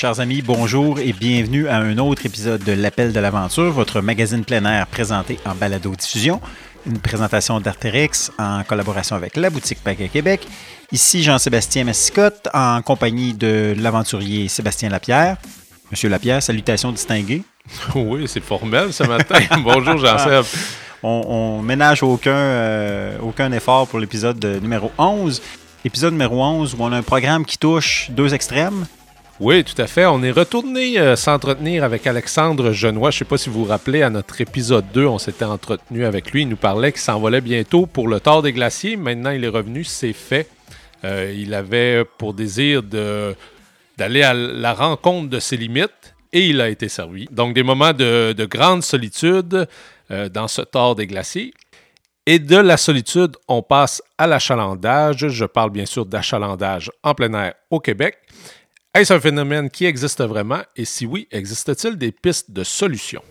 Chers amis, bonjour et bienvenue à un autre épisode de L'Appel de l'Aventure, votre magazine plein air présenté en balado-diffusion. Une présentation d'Artérix en collaboration avec la boutique Paquet Québec. Ici Jean-Sébastien Massicotte en compagnie de l'aventurier Sébastien Lapierre. Monsieur Lapierre, salutations distinguées. Oui, c'est formel ce matin. bonjour Jean-Seb. On, on, ménage aucun, euh, aucun effort pour l'épisode numéro 11. Épisode numéro 11 où on a un programme qui touche deux extrêmes. Oui, tout à fait. On est retourné euh, s'entretenir avec Alexandre Genois. Je ne sais pas si vous vous rappelez, à notre épisode 2, on s'était entretenu avec lui. Il nous parlait qu'il s'envolait bientôt pour le Tort des Glaciers. Maintenant, il est revenu, c'est fait. Euh, il avait pour désir d'aller à la rencontre de ses limites et il a été servi. Donc, des moments de, grande solitude euh, dans ce Tort des Glaciers. Et de la solitude, on passe à l'achalandage. Je parle bien sûr d'achalandage en plein air au Québec. Est-ce un phénomène qui existe vraiment et si oui, existe-t-il des pistes de solutions?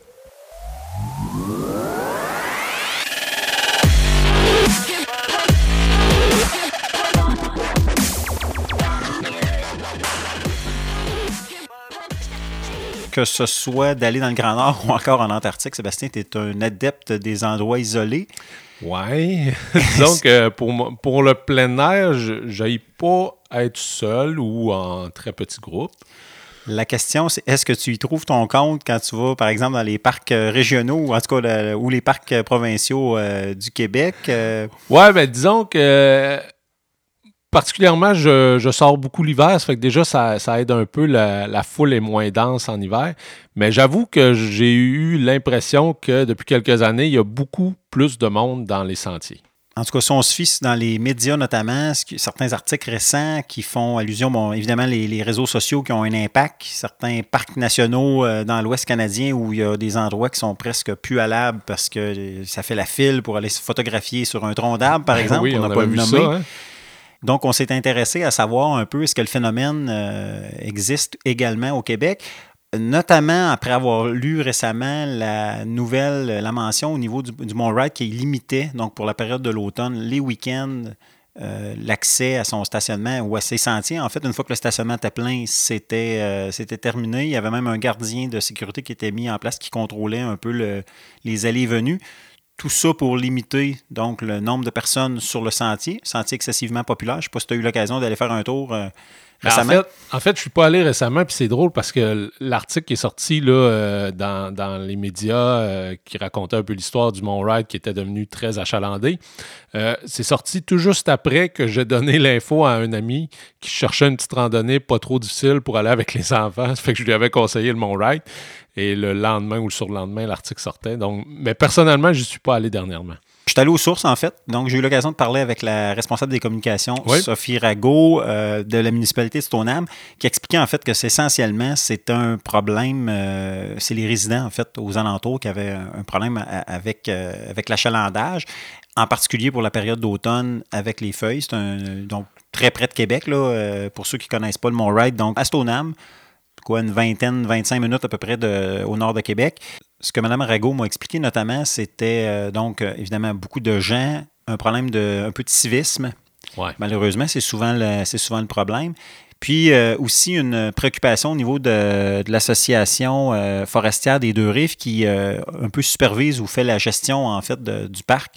que ce soit d'aller dans le Grand Nord ou encore en Antarctique, Sébastien, tu es un adepte des endroits isolés. Ouais. Donc, pour, pour le plein air, je pas être seul ou en très petit groupe. La question, c'est est-ce que tu y trouves ton compte quand tu vas, par exemple, dans les parcs euh, régionaux ou en tout cas ou les parcs euh, provinciaux euh, du Québec? Ouais, ben disons que particulièrement, je, sors beaucoup l'hiver, ça fait que déjà, ça, aide un peu, la, la, foule est moins dense en hiver. Mais j'avoue que j'ai eu l'impression que depuis quelques années, il y a beaucoup plus de monde dans les sentiers. En tout cas, si on se fie dans les médias notamment, certains articles récents qui font allusion, bon, évidemment, les, réseaux sociaux qui ont un impact, certains parcs nationaux euh, dans l'Ouest canadien où il y a des endroits qui sont presque plus parce que ça fait la file pour aller se photographier sur un tronc d'arbre, par ben exemple, oui, on n'a pas vu Ça, hein. Donc, on s'est intéressé à savoir un peu est-ce que le phénomène euh, existe également au Québec notamment après avoir lu récemment la nouvelle, la mention au niveau du, Mont Wright qui limitait, donc pour la période de l'automne, les week-ends, euh, l'accès à son stationnement ou à ses sentiers. En fait, une fois que le stationnement était plein, c'était euh, terminé. Il y avait même un gardien de sécurité qui était mis en place qui contrôlait un peu les allées et venues. Tout ça pour limiter donc le nombre de personnes sur le sentier, sentier excessivement populaire. Je ne sais pas si tu as eu l'occasion d'aller faire un tour. Euh, en fait, en fait, je suis pas allé récemment, puis c'est drôle parce que l'article qui est sorti là, euh, dans, les médias euh, qui racontait un peu l'histoire du Mont Ride qui était devenu très achalandé, euh, c'est sorti tout juste après que j'ai donné l'info à un ami qui cherchait une petite randonnée pas trop difficile pour aller avec les enfants. Ça fait que je lui avais conseillé le Mont Ride. Et le lendemain ou le surlendemain, l'article sortait. Donc, mais personnellement, je ne suis pas allé dernièrement. Je suis allé aux sources, en fait. Donc, j'ai eu l'occasion de parler avec la responsable des communications, Sophie Rago, euh, de la municipalité de Stoneham, qui expliquait, en fait, que c'est essentiellement, c'est un problème, euh, c'est les résidents, en fait, aux alentours qui avaient un problème avec, euh, avec l'achalandage, en particulier pour la période d'automne avec les feuilles. C'est un, donc très près de Québec, là, pour ceux qui ne connaissent pas le Mont-Ride. Donc, à Stoneham, quoi, une vingtaine, 25 minutes à peu près de, au nord de Québec ce que Mme Rago m'a expliqué notamment, c'était euh, donc euh, évidemment beaucoup de gens, un problème de un peu de civisme. Malheureusement, c'est souvent le, souvent le problème. Puis euh, aussi une préoccupation au niveau de, l'association forestière des deux rives qui un peu supervise ou fait la gestion en fait du parc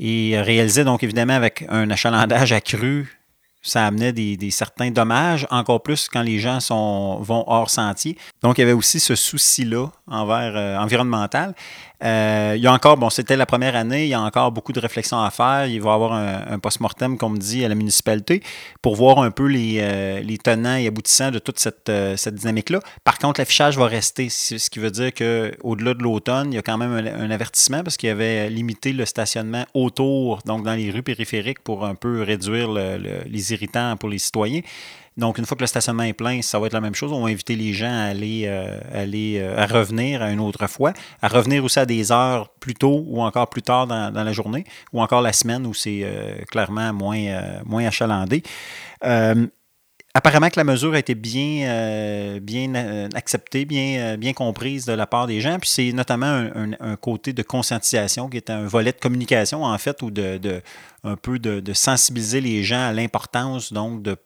et réalisait donc évidemment avec un achalandage accru ça amenait des, certains dommages, encore plus quand les gens sont, vont hors sentier. Donc, il y avait aussi ce souci-là envers euh, environnemental. Euh, il y a encore, bon, c'était la première année, il y a encore beaucoup de réflexions à faire. Il va y avoir un, post-mortem, comme dit, à la municipalité pour voir un peu les, euh, tenants et aboutissants de toute cette, euh, cette dynamique-là. Par contre, l'affichage va rester, ce qui veut dire qu'au-delà de l'automne, il y a quand même un, avertissement parce qu'il y avait limité le stationnement autour, donc dans les rues périphériques, pour un peu réduire les irritants pour les citoyens. Donc, une fois que le stationnement est plein, ça va être la même chose. On va inviter les gens à aller, euh, aller euh, à revenir à une autre fois, à revenir aussi à des heures plus tôt ou encore plus tard dans, la journée, ou encore la semaine où c'est euh, clairement moins, moins achalandé. Apparemment que la mesure a été bien, bien acceptée, bien, bien comprise de la part des gens. Puis c'est notamment un, côté de conscientisation qui est un volet de communication, en fait, ou de, de un peu de, de sensibiliser les gens à l'importance donc de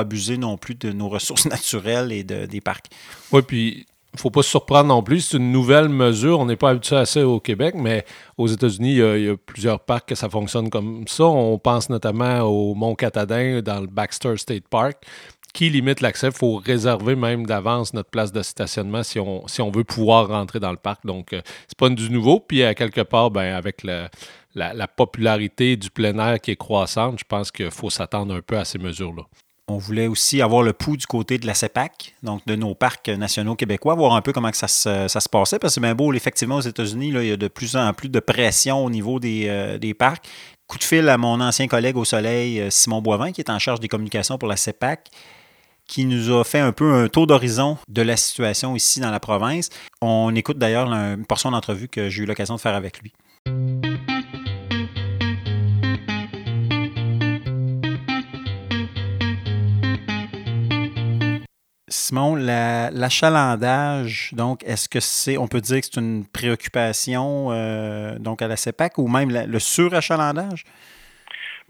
abuser non plus de nos ressources naturelles et de, des parcs. Oui, puis il ne faut pas se surprendre non plus. C'est une nouvelle mesure. On n'est pas habitué à ça au Québec, mais aux États-Unis, il, y, a plusieurs parcs que ça fonctionne comme ça. On pense notamment au Mont Catadin dans le Baxter State Park qui limite l'accès. Il faut réserver même d'avance notre place de stationnement si on, si on veut pouvoir rentrer dans le parc. Donc, euh, c'est pas du nouveau. Puis, à quelque part, ben, avec la, popularité du plein air qui est croissante, je pense qu'il faut s'attendre un peu à ces mesures-là. On voulait aussi avoir le pouls du côté de la CEPAC, donc de nos parcs nationaux québécois, voir un peu comment ça, se, ça se passait, parce que c'est bien effectivement, aux États-Unis, il y a de plus en plus de pression au niveau des, euh, des parcs. Coup de fil à mon ancien collègue au Soleil, euh, Simon Boivin, qui est en charge des communications pour la CEPAC qui nous a fait un peu un tour d'horizon de la situation ici dans la province. On écoute d'ailleurs une portion d'entrevue que j'ai eu l'occasion de faire avec lui. Simon, l'achalandage, donc, est-ce que c'est, on peut dire que c'est une préoccupation euh, donc à la CEPAC ou même le surachalandage?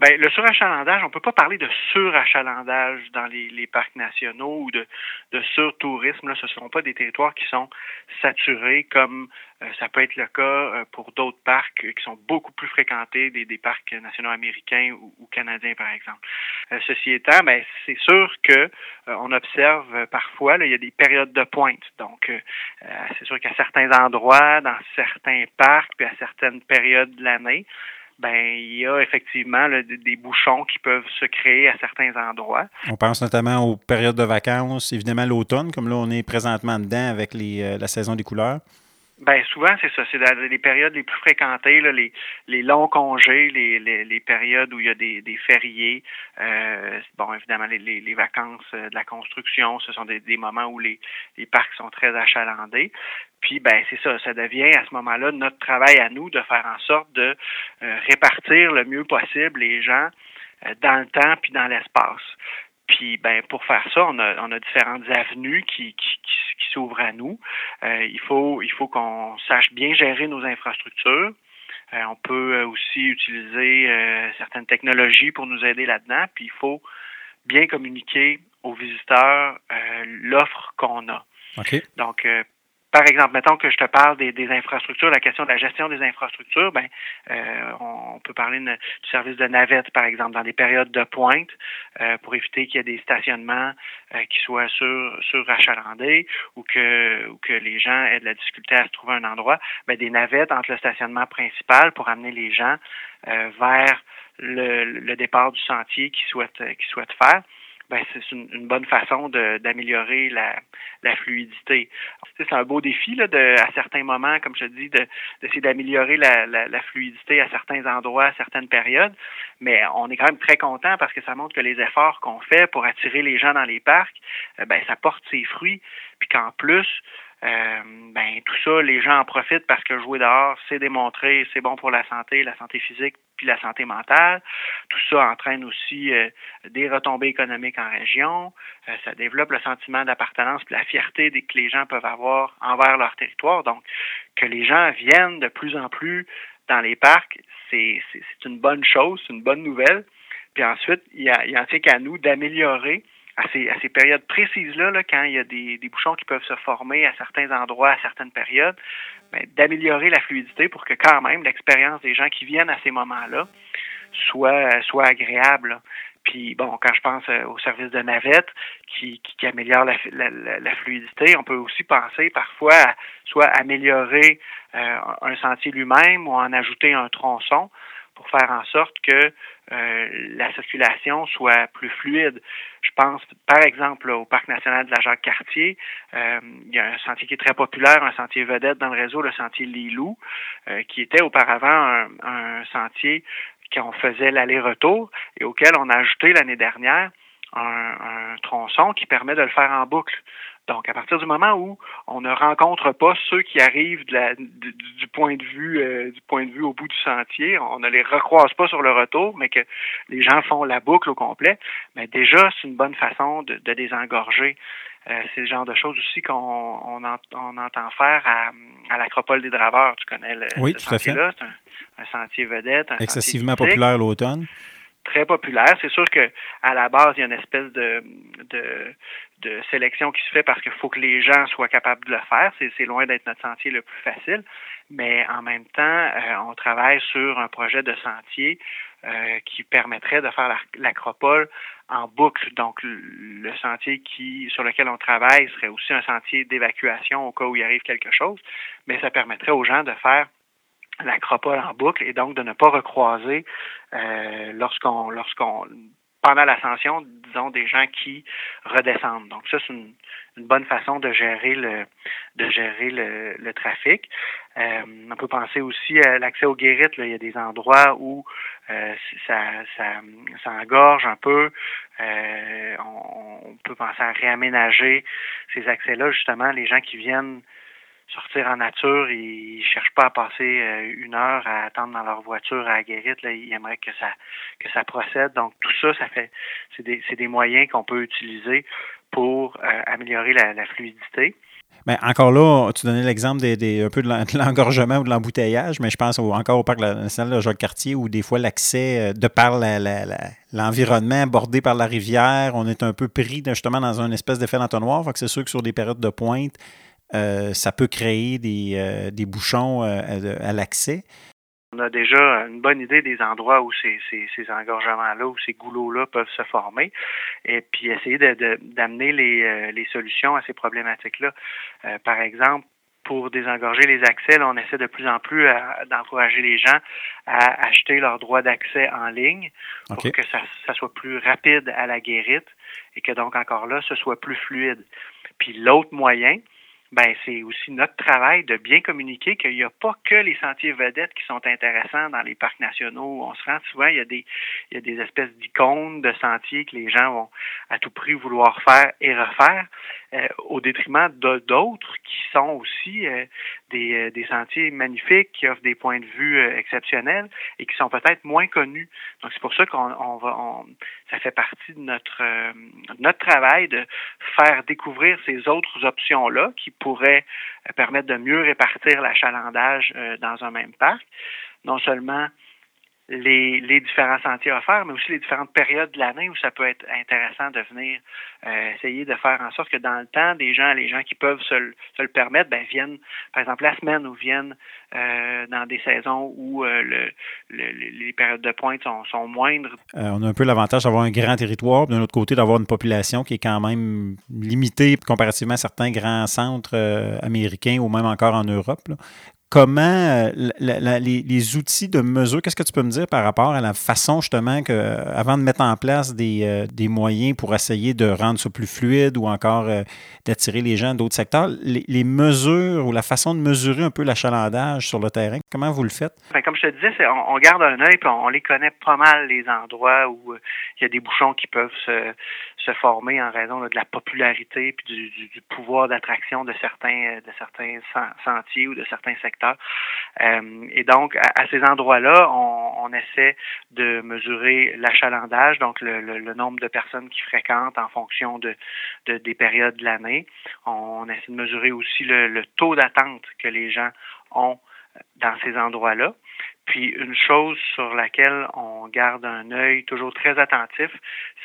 Bien, le surachalandage, on ne peut pas parler de surachalandage dans les, les parcs nationaux ou de, de surtourisme. Là, ce ne seront pas des territoires qui sont saturés comme euh, ça peut être le cas euh, pour d'autres parcs qui sont beaucoup plus fréquentés, des, des parcs nationaux américains ou, canadiens, par exemple. Euh, ceci étant, ben, c'est sûr que on observe parfois, là, il y a des périodes de pointe. Donc, c'est sûr qu'à certains endroits, dans certains parcs, puis à certaines périodes de l'année, ben il y a effectivement des, bouchons qui peuvent se créer à certains endroits. On pense notamment aux périodes de vacances, évidemment l'automne, comme là on est présentement dedans avec les, euh, la saison des couleurs. Ben souvent c'est ça, c'est les périodes les plus fréquentées, là, les, les longs congés, les, les, les, périodes où il y a des, des fériés. Euh, bon, évidemment les, les, vacances euh, de la construction, ce sont des, des moments où les, les parcs sont très achalandés. Puis ben c'est ça, ça devient à ce moment-là notre travail à nous de faire en sorte de euh, répartir le mieux possible les gens dans le temps puis dans l'espace. Puis ben pour faire ça, on a, on a différentes avenues qui, qui, qui, s'ouvrent à nous. Euh, il faut il faut qu'on sache bien gérer nos infrastructures. Euh, on peut aussi utiliser euh, certaines technologies pour nous aider là-dedans. Puis il faut bien communiquer aux visiteurs l'offre qu'on a. Donc, par exemple, mettons que je te parle des, infrastructures, la question de la gestion des infrastructures, ben, euh, on peut parler du service de navette, par exemple, dans des périodes de pointe, euh, pour éviter qu'il y ait des stationnements euh, qui soient sur, surachalandés ou que, ou que les gens aient de la difficulté à se trouver un endroit. Ben, des navettes entre le stationnement principal pour amener les gens vers le, le, départ du sentier qu'ils souhaitent, qu'ils souhaitent faire ben, c'est une, bonne façon d'améliorer la, la, fluidité. C'est un beau défi là, de, à certains moments, comme je dis, d'essayer d'améliorer la, la, la, fluidité à certains endroits, à certaines périodes. Mais on est quand même très content parce que ça montre que les efforts qu'on fait pour attirer les gens dans les parcs, euh, ben, ça porte ses fruits. Puis qu'en plus, euh, ben tout ça, les gens en profitent parce que jouer dehors, c'est démontré, c'est bon pour la santé, la santé physique puis la santé mentale. Tout ça entraîne aussi euh, des retombées économiques en région. Euh, ça développe le sentiment d'appartenance puis la fierté que les gens peuvent avoir envers leur territoire. Donc, que les gens viennent de plus en plus dans les parcs, c'est une bonne chose, c'est une bonne nouvelle. Puis ensuite, il y, a, il en tient qu'à nous d'améliorer à ces, à ces périodes précises-là, là, quand il y a des, des, bouchons qui peuvent se former à certains endroits, à certaines périodes, ben, d'améliorer la fluidité pour que quand même l'expérience des gens qui viennent à ces moments-là soit, soit agréable. Puis bon, quand je pense euh, au service de navette qui, qui, améliore la, la, la, fluidité, on peut aussi penser parfois à soit améliorer euh, un sentier lui-même ou en ajouter un tronçon pour faire en sorte que euh, la circulation soit plus fluide. Je pense, par exemple, au Parc national de la Jacques-Cartier, euh, il y a un sentier qui est très populaire, un sentier vedette dans le réseau, le sentier Lilou, euh, qui était auparavant un, un sentier qu'on faisait l'aller-retour et auquel on a ajouté l'année dernière un, un, tronçon qui permet de le faire en boucle. Donc, à partir du moment où on ne rencontre pas ceux qui arrivent de la, du, point de vue euh, du point de vue au bout du sentier, on ne les recroise pas sur le retour, mais que les gens font la boucle au complet, mais déjà c'est une bonne façon de, de désengorger. Euh, c'est le genre de choses aussi qu'on on, on entend faire à, à l'Acropole des Draveurs. Tu connais le, oui, tout sentier-là? C'est un, sentier vedette. Excessivement populaire l'automne. très populaire. C'est sûr que à la base, il y a une espèce de, de, de sélection qui se fait parce qu'il faut que les gens soient capables de le faire. C'est loin d'être notre sentier le plus facile. Mais en même temps, euh, on travaille sur un projet de sentier euh, qui permettrait de faire l'acropole en boucle. Donc, le sentier qui sur lequel on travaille serait aussi un sentier d'évacuation au cas où il arrive quelque chose, mais ça permettrait aux gens de faire l'acropole en boucle et donc de ne pas recroiser euh, lorsqu'on lorsqu'on pendant l'ascension, disons, des gens qui redescendent. Donc ça, c'est une, bonne façon de gérer le de gérer le, trafic. Euh, on peut penser aussi à l'accès aux guérites. Il y a des endroits où euh, ça, ça, ça engorge un peu. Euh, on, on, peut penser à réaménager ces accès-là. Justement, les gens qui viennent sortir en nature, ils cherchent pas à passer euh, une heure à attendre dans leur voiture à Guérite. Là, ils aimeraient que ça que ça procède. Donc tout ça, ça fait c'est des, des moyens qu'on peut utiliser pour euh, améliorer la, fluidité. Mais encore là, tu donnais l'exemple des, un peu de l'engorgement ou de l'embouteillage, mais je pense encore au parc national de Jacques-Cartier où des fois l'accès, euh, de par l'environnement bordé par la rivière, on est un peu pris justement dans une espèce d'effet d'entonnoir. C'est sûr que sur des périodes de pointe, euh, ça peut créer des, euh, des bouchons euh, à, l'accès. On a déjà une bonne idée des endroits où ces, ces, ces engorgements-là, où ces goulots-là peuvent se former, et puis essayer d'amener les, les, solutions à ces problématiques-là. par exemple, pour désengorger les accès, là, on essaie de plus en plus d'encourager les gens à acheter leur droit d'accès en ligne pour que ça, ça, soit plus rapide à la guérite et que donc encore là, ce soit plus fluide. Puis l'autre moyen, ben c'est aussi notre travail de bien communiquer qu'il n'y a pas que les sentiers vedettes qui sont intéressants dans les parcs nationaux. On se rend souvent, il y a des, il y a des espèces d'icônes de sentiers que les gens vont à tout prix vouloir faire et refaire. Euh, au détriment d'autres qui sont aussi euh, des, euh, des, sentiers magnifiques, qui offrent des points de vue exceptionnels et qui sont peut-être moins connus. Donc c'est pour ça qu'on on va, on, ça fait partie de notre notre travail de faire découvrir ces autres options-là qui pourraient permettre de mieux répartir l'achalandage dans un même parc. Non seulement les, les, différents sentiers offerts, mais aussi les différentes périodes de l'année où ça peut être intéressant de venir euh, essayer de faire en sorte que dans le temps, des gens, les gens qui peuvent se, se le permettre, ben, viennent, par exemple, la semaine ou viennent euh, dans des saisons où euh, le, les périodes de pointe sont, sont moindres. on a un peu l'avantage d'avoir un grand territoire, d'un autre côté, d'avoir une population qui est quand même limitée comparativement à certains grands centres américains ou même encore en Europe. Là comment euh, les, outils de mesure, qu'est-ce que tu peux me dire par rapport à la façon justement que, euh, avant de mettre en place euh, des, moyens pour essayer de rendre ça plus fluide ou encore d'attirer les gens d'autres secteurs, les, mesures ou la façon de mesurer un peu l'achalandage sur le terrain, comment vous le faites? Ben, comme je te disais, on, garde un œil et on, les connaît pas mal les endroits où il y a des bouchons qui peuvent se, former en raison de la popularité puis du, pouvoir d'attraction de certains, de certains sentiers ou de certains secteurs euh, et donc, à, ces endroits-là, on, essaie de mesurer l'achalandage, donc le, nombre de personnes qui fréquentent en fonction de, des périodes de l'année. On essaie de mesurer aussi le, taux d'attente que les gens ont dans ces endroits-là. Puis une chose sur laquelle on garde un œil toujours très attentif,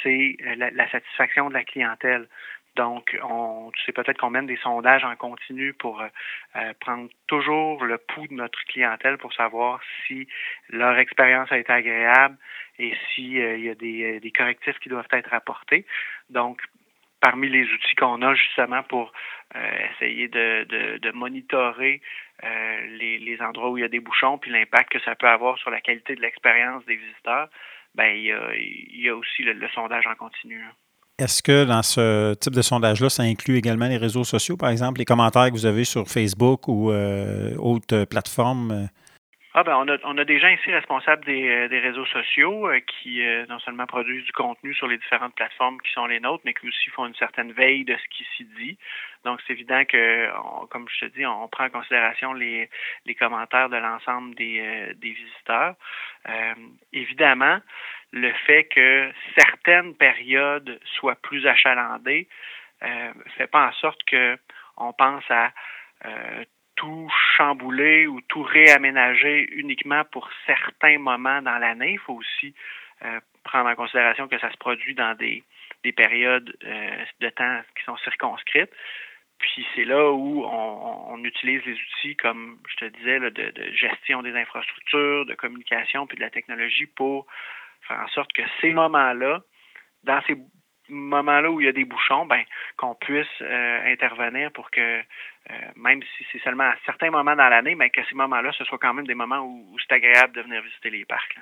c'est la, satisfaction de la clientèle. Donc, on, tu sais peut-être qu'on mène des sondages en continu pour euh, euh, prendre toujours le pouls de notre clientèle pour savoir si leur expérience a été agréable et s'il euh, y a des, des, correctifs qui doivent être apportés. Donc, parmi les outils qu'on a justement pour essayer de, de, monitorer les, les, endroits où il y a des bouchons puis l'impact que ça peut avoir sur la qualité de l'expérience des visiteurs, ben il y a, il y a aussi le, sondage en continu. Hein. Est-ce que dans ce type de sondage-là, ça inclut également les réseaux sociaux, par exemple, les commentaires que vous avez sur Facebook ou euh, autres plateformes? Ah ben on a, on a des gens ici responsables des, euh, des réseaux sociaux euh, qui non seulement produisent du contenu sur les différentes plateformes qui sont les nôtres, mais qui aussi font une certaine veille de ce qui s'y dit. Donc c'est évident que, comme je te dis, on prend en considération les, les commentaires de l'ensemble des, des visiteurs. évidemment, le fait que certaines périodes soient plus achalandées euh, fait pas en sorte que on pense à euh, tout chambouler ou tout réaménager uniquement pour certains moments dans l'année. Il faut aussi euh, prendre en considération que ça se produit dans des, des périodes de temps qui sont circonscrites. Puis c'est là où on, on, utilise les outils, comme je te disais, de, de, gestion des infrastructures, de communication, puis de la technologie pour faire en sorte que ces moments-là, dans ces moments-là où il y a des bouchons, ben, qu'on puisse euh, intervenir pour que, euh, même si c'est seulement à certains moments dans l'année, mais que ces moments-là, ce soit quand même des moments où, c'est agréable de venir visiter les parcs.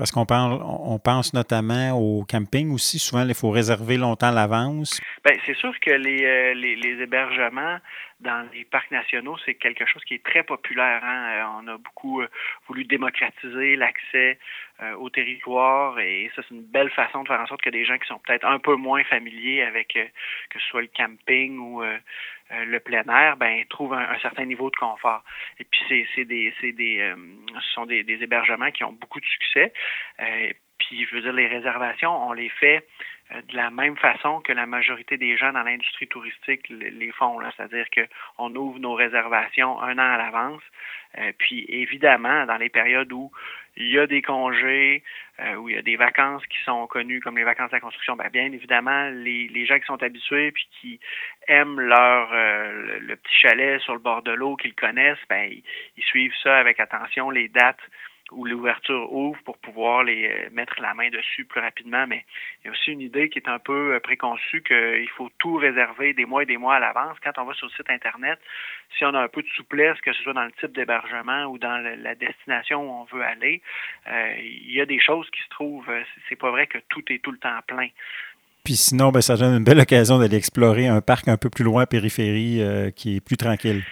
Parce qu'on on pense notamment au camping aussi. Souvent, il faut réserver longtemps à l'avance. Bien, c'est sûr que les, euh, les, hébergements dans les parcs nationaux, c'est quelque chose qui est très populaire. Hein. Euh, on a beaucoup euh, voulu démocratiser l'accès au territoire et ça, c'est une belle façon de faire en sorte que des gens qui sont peut-être un peu moins familiers avec que ce soit le camping ou le plein air, ben trouvent un, certain niveau de confort. Et puis c'est, c'est des, c'est des ce sont des, des, hébergements qui ont beaucoup de succès. puis je veux dire, les réservations, on les fait euh, de la même façon que la majorité des gens dans l'industrie touristique les font, c'est-à-dire qu'on ouvre nos réservations un an à l'avance. Euh, puis évidemment, dans les périodes où il y a des congés, euh, où il y a des vacances qui sont connues comme les vacances de la construction, bien, bien évidemment, les, les, gens qui sont habitués puis qui aiment leur le, petit chalet sur le bord de l'eau qu'ils connaissent, ben, ils suivent ça avec attention, les dates où l'ouverture ouvre pour pouvoir les euh, mettre la main dessus plus rapidement. Mais il y a aussi une idée qui est un peu euh, préconçue qu'il faut tout réserver des mois et des mois à l'avance. Quand on va sur le site Internet, si on a un peu de souplesse, que ce soit dans le type d'hébergement ou dans la destination où on veut aller, euh, il y a des choses qui se trouvent. C'est pas vrai que tout est tout le temps plein. Puis sinon, ben, ça donne une belle occasion d'aller explorer un parc un peu plus loin, périphérie, qui est plus tranquille.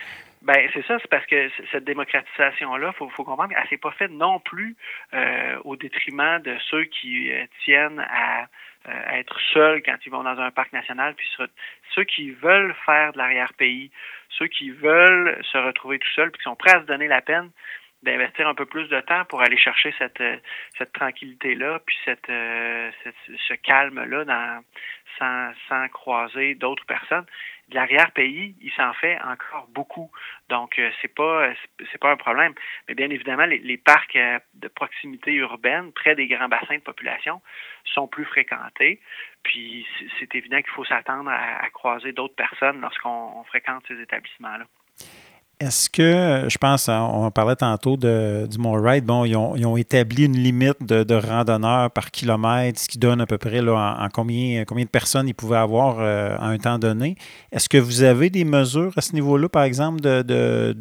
Ben c'est ça, c'est parce que cette démocratisation-là, faut, faut comprendre qu'elle s'est pas faite non plus euh, au détriment de ceux qui euh, tiennent à, euh, être seuls quand ils vont dans un parc national, puis ceux qui veulent faire de l'arrière-pays, ceux qui veulent se retrouver tout seuls, puis qui sont prêts à se donner la peine d'investir un peu plus de temps pour aller chercher cette, cette tranquillité-là, puis cette, cette ce calme-là dans, sans, sans croiser d'autres personnes l'arrière-pays, il s'en fait encore beaucoup. Donc, euh, c'est pas pas un problème. Mais bien évidemment, les, parcs euh, de proximité urbaine, près des grands bassins de population, sont plus fréquentés. Puis, c'est évident qu'il faut s'attendre à croiser d'autres personnes lorsqu'on fréquente ces établissements-là. Est-ce que, je pense, hein, on parlait tantôt de, du Mont Ride, bon, ils ont, établi une limite de, randonneurs par kilomètre, ce qui donne à peu près là, en, combien, combien de personnes ils pouvaient avoir euh, à un temps donné. Est-ce que vous avez des mesures à ce niveau-là, par exemple, de,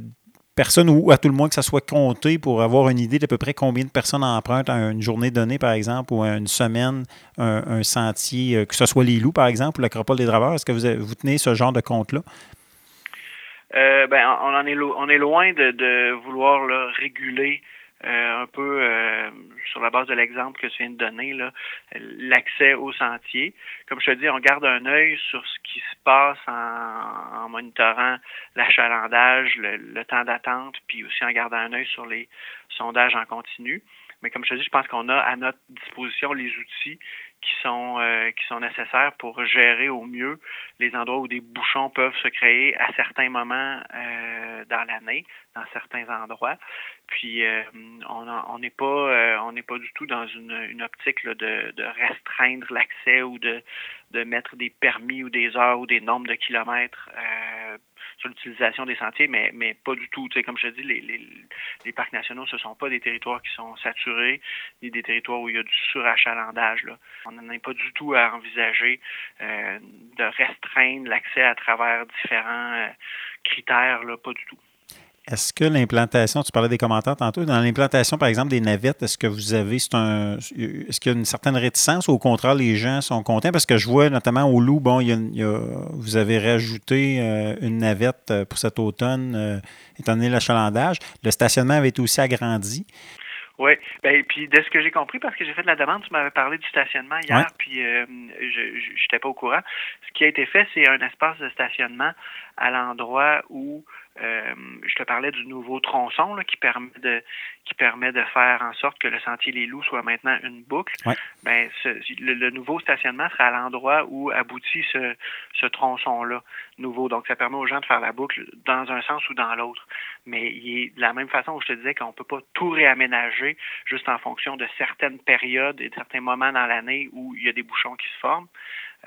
personnes ou à tout le moins que ça soit compté pour avoir une idée d'à peu près combien de personnes empruntent à une journée donnée, par exemple, ou à une semaine, un, sentier, euh, que ce soit les loups, par exemple, ou l'acropole des draveurs? Est-ce que vous, vous tenez ce genre de compte-là? Euh, ben, on en est loin de, de vouloir là, réguler euh, un peu euh, sur la base de l'exemple que tu viens de donner, l'accès au sentier. Comme je te dis, on garde un œil sur ce qui se passe en, en monitorant l'achalandage, le, le, temps d'attente, puis aussi en gardant un œil sur les sondages en continu. Mais comme je te dis, je pense qu'on a à notre disposition les outils qui sont euh, qui sont nécessaires pour gérer au mieux les endroits où des bouchons peuvent se créer à certains moments euh, dans l'année, dans certains endroits. Puis euh, on n'est pas on n'est pas du tout dans une, une optique de, de restreindre l'accès ou de de mettre des permis ou des heures ou des nombres de kilomètres l'utilisation des sentiers, mais, mais pas du tout. Comme je te dis, les, parcs nationaux, ce ne sont pas des territoires qui sont saturés, ni des territoires où il y a du surachalandage. On n'en est pas du tout à envisager euh, de restreindre l'accès à travers différents euh, critères, là, pas du tout. Est-ce que l'implantation, tu parlais des commentaires tantôt, dans l'implantation, par exemple, des navettes, est-ce que vous avez, c'est un, est-ce qu'il y a une certaine réticence ou au contraire, les gens sont contents? Parce que je vois notamment au Loup, bon, il y a, vous avez rajouté euh, une navette euh, pour cet automne, euh, étant donné l'achalandage. Le stationnement avait été aussi agrandi. Oui, ben puis de ce que j'ai compris, parce que j'ai fait de la demande, tu m'avais parlé du stationnement hier, puis euh, je n'étais pas au courant. Ce qui a été fait, c'est un espace de stationnement à l'endroit où euh, je te parlais du nouveau tronçon là, qui permet de qui permet de faire en sorte que le sentier Les Loups soit maintenant une boucle. Ben, le, nouveau stationnement sera à l'endroit où aboutit ce, ce tronçon-là nouveau. Donc, ça permet aux gens de faire la boucle dans un sens ou dans l'autre. Mais il est de la même façon où je te disais qu'on ne peut pas tout réaménager juste en fonction de certaines périodes et de certains moments dans l'année où il y a des bouchons qui se forment.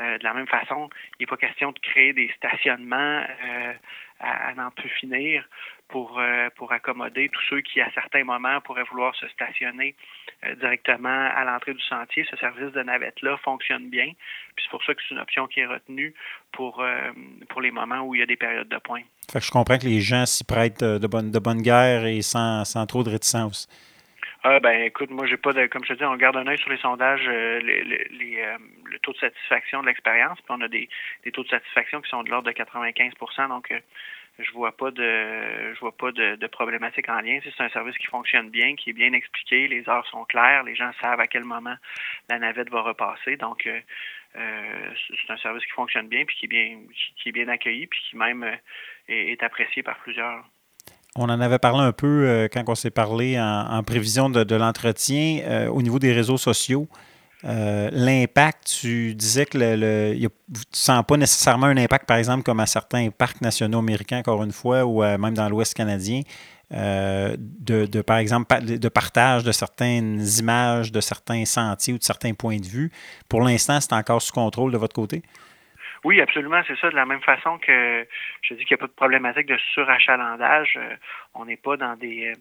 Euh, de la même façon, il n'est pas question de créer des stationnements euh, à, n'en plus finir pour, euh, pour accommoder tous ceux qui, à certains moments, pourraient vouloir se stationner directement à l'entrée du sentier. Ce service de navette-là fonctionne bien. Puis c'est pour ça que c'est une option qui est retenue pour, pour les moments où il y a des périodes de pointe. Fait que je comprends que les gens s'y prêtent de bonne, de bonne guerre et sans, sans trop de réticence. Ah ben écoute, moi j'ai pas de comme je te dis, on garde un œil sur les sondages, euh, les, les, euh, le taux de satisfaction de l'expérience, puis on a des, des, taux de satisfaction qui sont de l'ordre de 95% donc euh, je vois pas de je vois pas de, de problématique en lien. C'est un service qui fonctionne bien, qui est bien expliqué, les heures sont claires, les gens savent à quel moment la navette va repasser, donc c'est un service qui fonctionne bien puis qui est bien qui, est bien accueilli puis qui même est apprécié par plusieurs. On en avait parlé un peu euh, quand on s'est parlé en, prévision de, l'entretien euh, au niveau des réseaux sociaux. Euh, l'impact, tu disais que le, tu ne sens pas nécessairement un impact, par exemple, comme à certains parcs nationaux américains, encore une fois, ou même dans l'Ouest canadien, de, par exemple, de partage de certaines images, de certains sentiers ou de certains points de vue. Pour l'instant, c'est encore sous contrôle de votre côté? Oui, absolument, c'est ça. De la même façon que je dis qu'il n'y a pas de problématique de surachalandage, euh, on n'est pas dans des euh,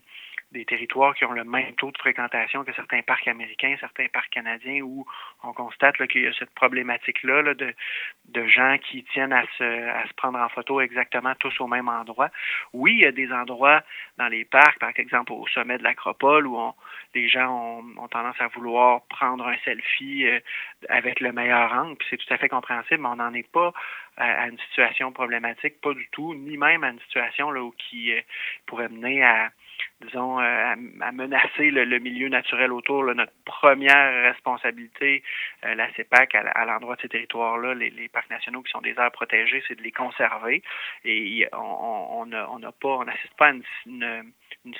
des territoires qui ont le même taux de fréquentation que certains parcs américains, certains parcs canadiens, où on constate qu'il y a cette problématique-là de, de gens qui tiennent à se, à se prendre en photo exactement tous au même endroit. Oui, il y a des endroits dans les parcs, par exemple au sommet de l'Acropole, où on, les gens ont, tendance à vouloir prendre un selfie euh, avec le meilleur angle, puis c'est tout à fait compréhensible, mais on n'en est pas à, une situation problématique, pas du tout, ni même à une situation là, où qui euh, pourrait mener à disons, euh, à, menacer le, milieu naturel autour. Notre première responsabilité, euh, la CEPAC, à, l'endroit de ces territoires-là, les, parcs nationaux qui sont des aires protégées, c'est de les conserver. Et on n'a pas, on n'assiste pas à une,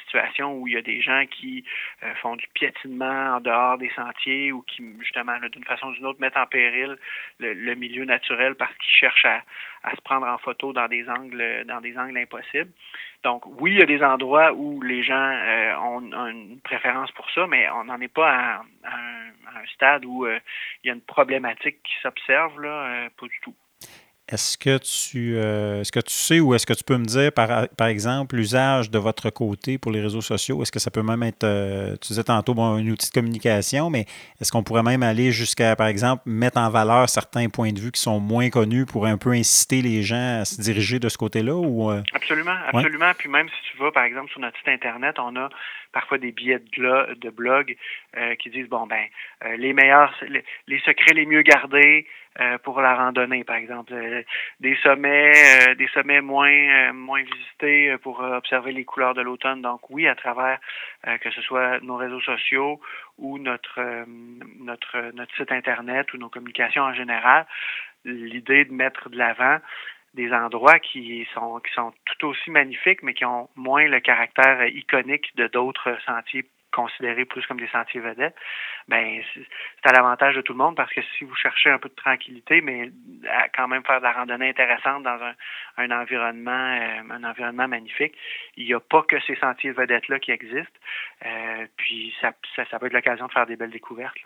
situation où il y a des gens qui euh, font du piétinement en dehors des sentiers ou qui, justement, d'une façon ou d'une autre, mettent en péril le, milieu naturel parce qu'ils cherchent à, à, se prendre en photo dans des angles, dans des angles impossibles. Donc, oui, il y a des endroits où les gens euh, ont, une préférence pour ça, mais on n'en est pas à, un, stade où euh, il y a une problématique qui s'observe, là, euh, pas du tout. Est-ce que tu euh, est-ce que tu sais ou est-ce que tu peux me dire, par, par exemple, l'usage de votre côté pour les réseaux sociaux? Est-ce que ça peut même être, euh, tu disais tantôt, bon, un outil de communication, mais est-ce qu'on pourrait même aller jusqu'à, par exemple, mettre en valeur certains points de vue qui sont moins connus pour un peu inciter les gens à se diriger de ce côté-là? Ou, euh? Absolument, absolument. Puis même si tu vas, par exemple, sur notre site Internet, on a parfois des billets de, de blog qui disent, bon, ben, les meilleurs, les secrets les mieux gardés, pour la randonnée, par exemple. Euh, des sommets, euh, des sommets moins moins visités pour observer les couleurs de l'automne. Donc oui, à travers que ce soit nos réseaux sociaux ou notre notre notre site internet ou nos communications en général, l'idée de mettre de l'avant des endroits qui sont qui sont tout aussi magnifiques, mais qui ont moins le caractère iconique de d'autres sentiers considérés plus comme des sentiers vedettes, ben c'est à l'avantage de tout le monde parce que si vous cherchez un peu de tranquillité, mais à quand même faire de la randonnée intéressante dans un, un environnement euh, un environnement magnifique, il n'y a pas que ces sentiers vedettes là qui existent. Euh, puis ça, ça, peut être l'occasion de faire des belles découvertes.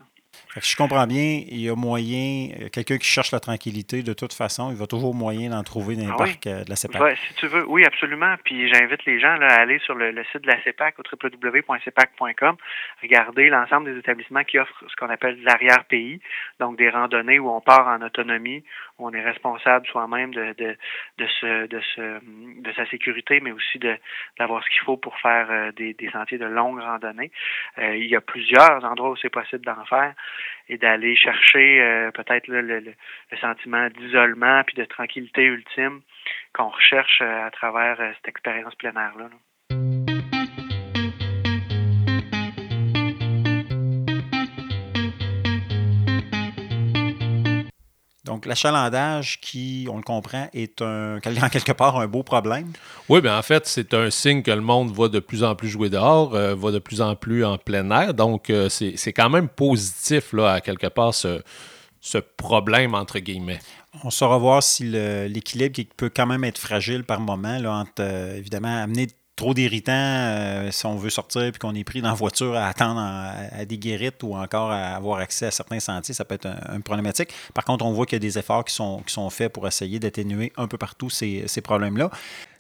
Si je comprends bien, il y a moyen, euh, quelqu'un qui cherche la tranquillité, de toute façon, il va toujours moyen d'en trouver dans les ah parcs de la CEPAC. si tu veux, oui, absolument. Puis j'invite les gens à aller sur le, le, site de la CEPAC au www.cepac.com, regarder l'ensemble des établissements qui offrent ce qu'on appelle l'arrière-pays, donc des randonnées où on part en autonomie, on est responsable soi-même de, sa sécurité, mais aussi d'avoir ce qu'il faut pour faire euh, des, sentiers de longue randonnée. Euh, il y a plusieurs endroits où c'est possible d'en faire et d'aller chercher euh, peut-être le, sentiment d'isolement puis de tranquillité ultime qu'on recherche à travers cette expérience plein air-là. là Donc, l'achalandage, qui, on le comprend, est un, en quelque part un beau problème. Oui, bien en fait, c'est un signe que le monde va de plus en plus jouer dehors, euh, va de plus en plus en plein air. Donc, euh, c'est quand même positif, là, à quelque part, ce, ce problème, entre guillemets. On saura voir si l'équilibre qui peut quand même être fragile par moment, là, entre, euh, évidemment, amener trop d'irritants euh, si on veut sortir et qu'on est pris dans la voiture à attendre à, des guérites ou encore à avoir accès à certains sentiers, ça peut être un, problématique. Par contre, on voit qu'il y a des efforts qui sont, qui sont faits pour essayer d'atténuer un peu partout ces, ces problèmes-là.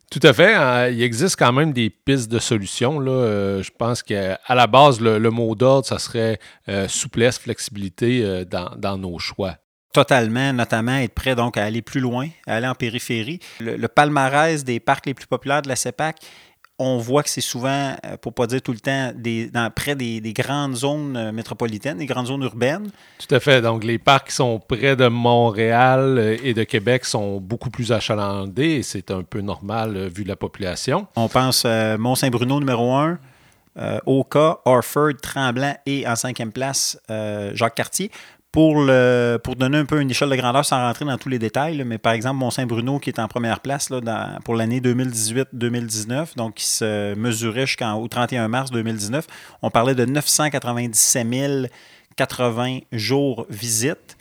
Tout à fait. Hein. il existe quand même des pistes de solutions. Là. Euh, je pense qu'à la base, le, mot d'ordre, ça serait euh, souplesse, flexibilité dans, dans, nos choix totalement, notamment être prêt donc à aller plus loin, à aller en périphérie. Le, le palmarès des parcs les plus populaires de la CEPAC on voit que c'est souvent, euh, pour ne pas dire tout le temps, des, dans, près des, grandes zones euh, métropolitaines, des grandes zones urbaines. Tout à fait. Donc, les parcs qui sont près de Montréal euh, et de Québec sont beaucoup plus achalandés et c'est un peu normal vu la population. On pense Mont-Saint-Bruno numéro 1, Oka, Orford, Tremblant et en cinquième place, Jacques Cartier pour, le, pour donner un peu une échelle de grandeur sans rentrer dans tous les détails, mais par exemple, Mont-Saint-Bruno qui est en première place là, pour l'année 2018-2019, donc qui se mesurait jusqu'au 31 mars 2019, on parlait de 997 080 jours visites.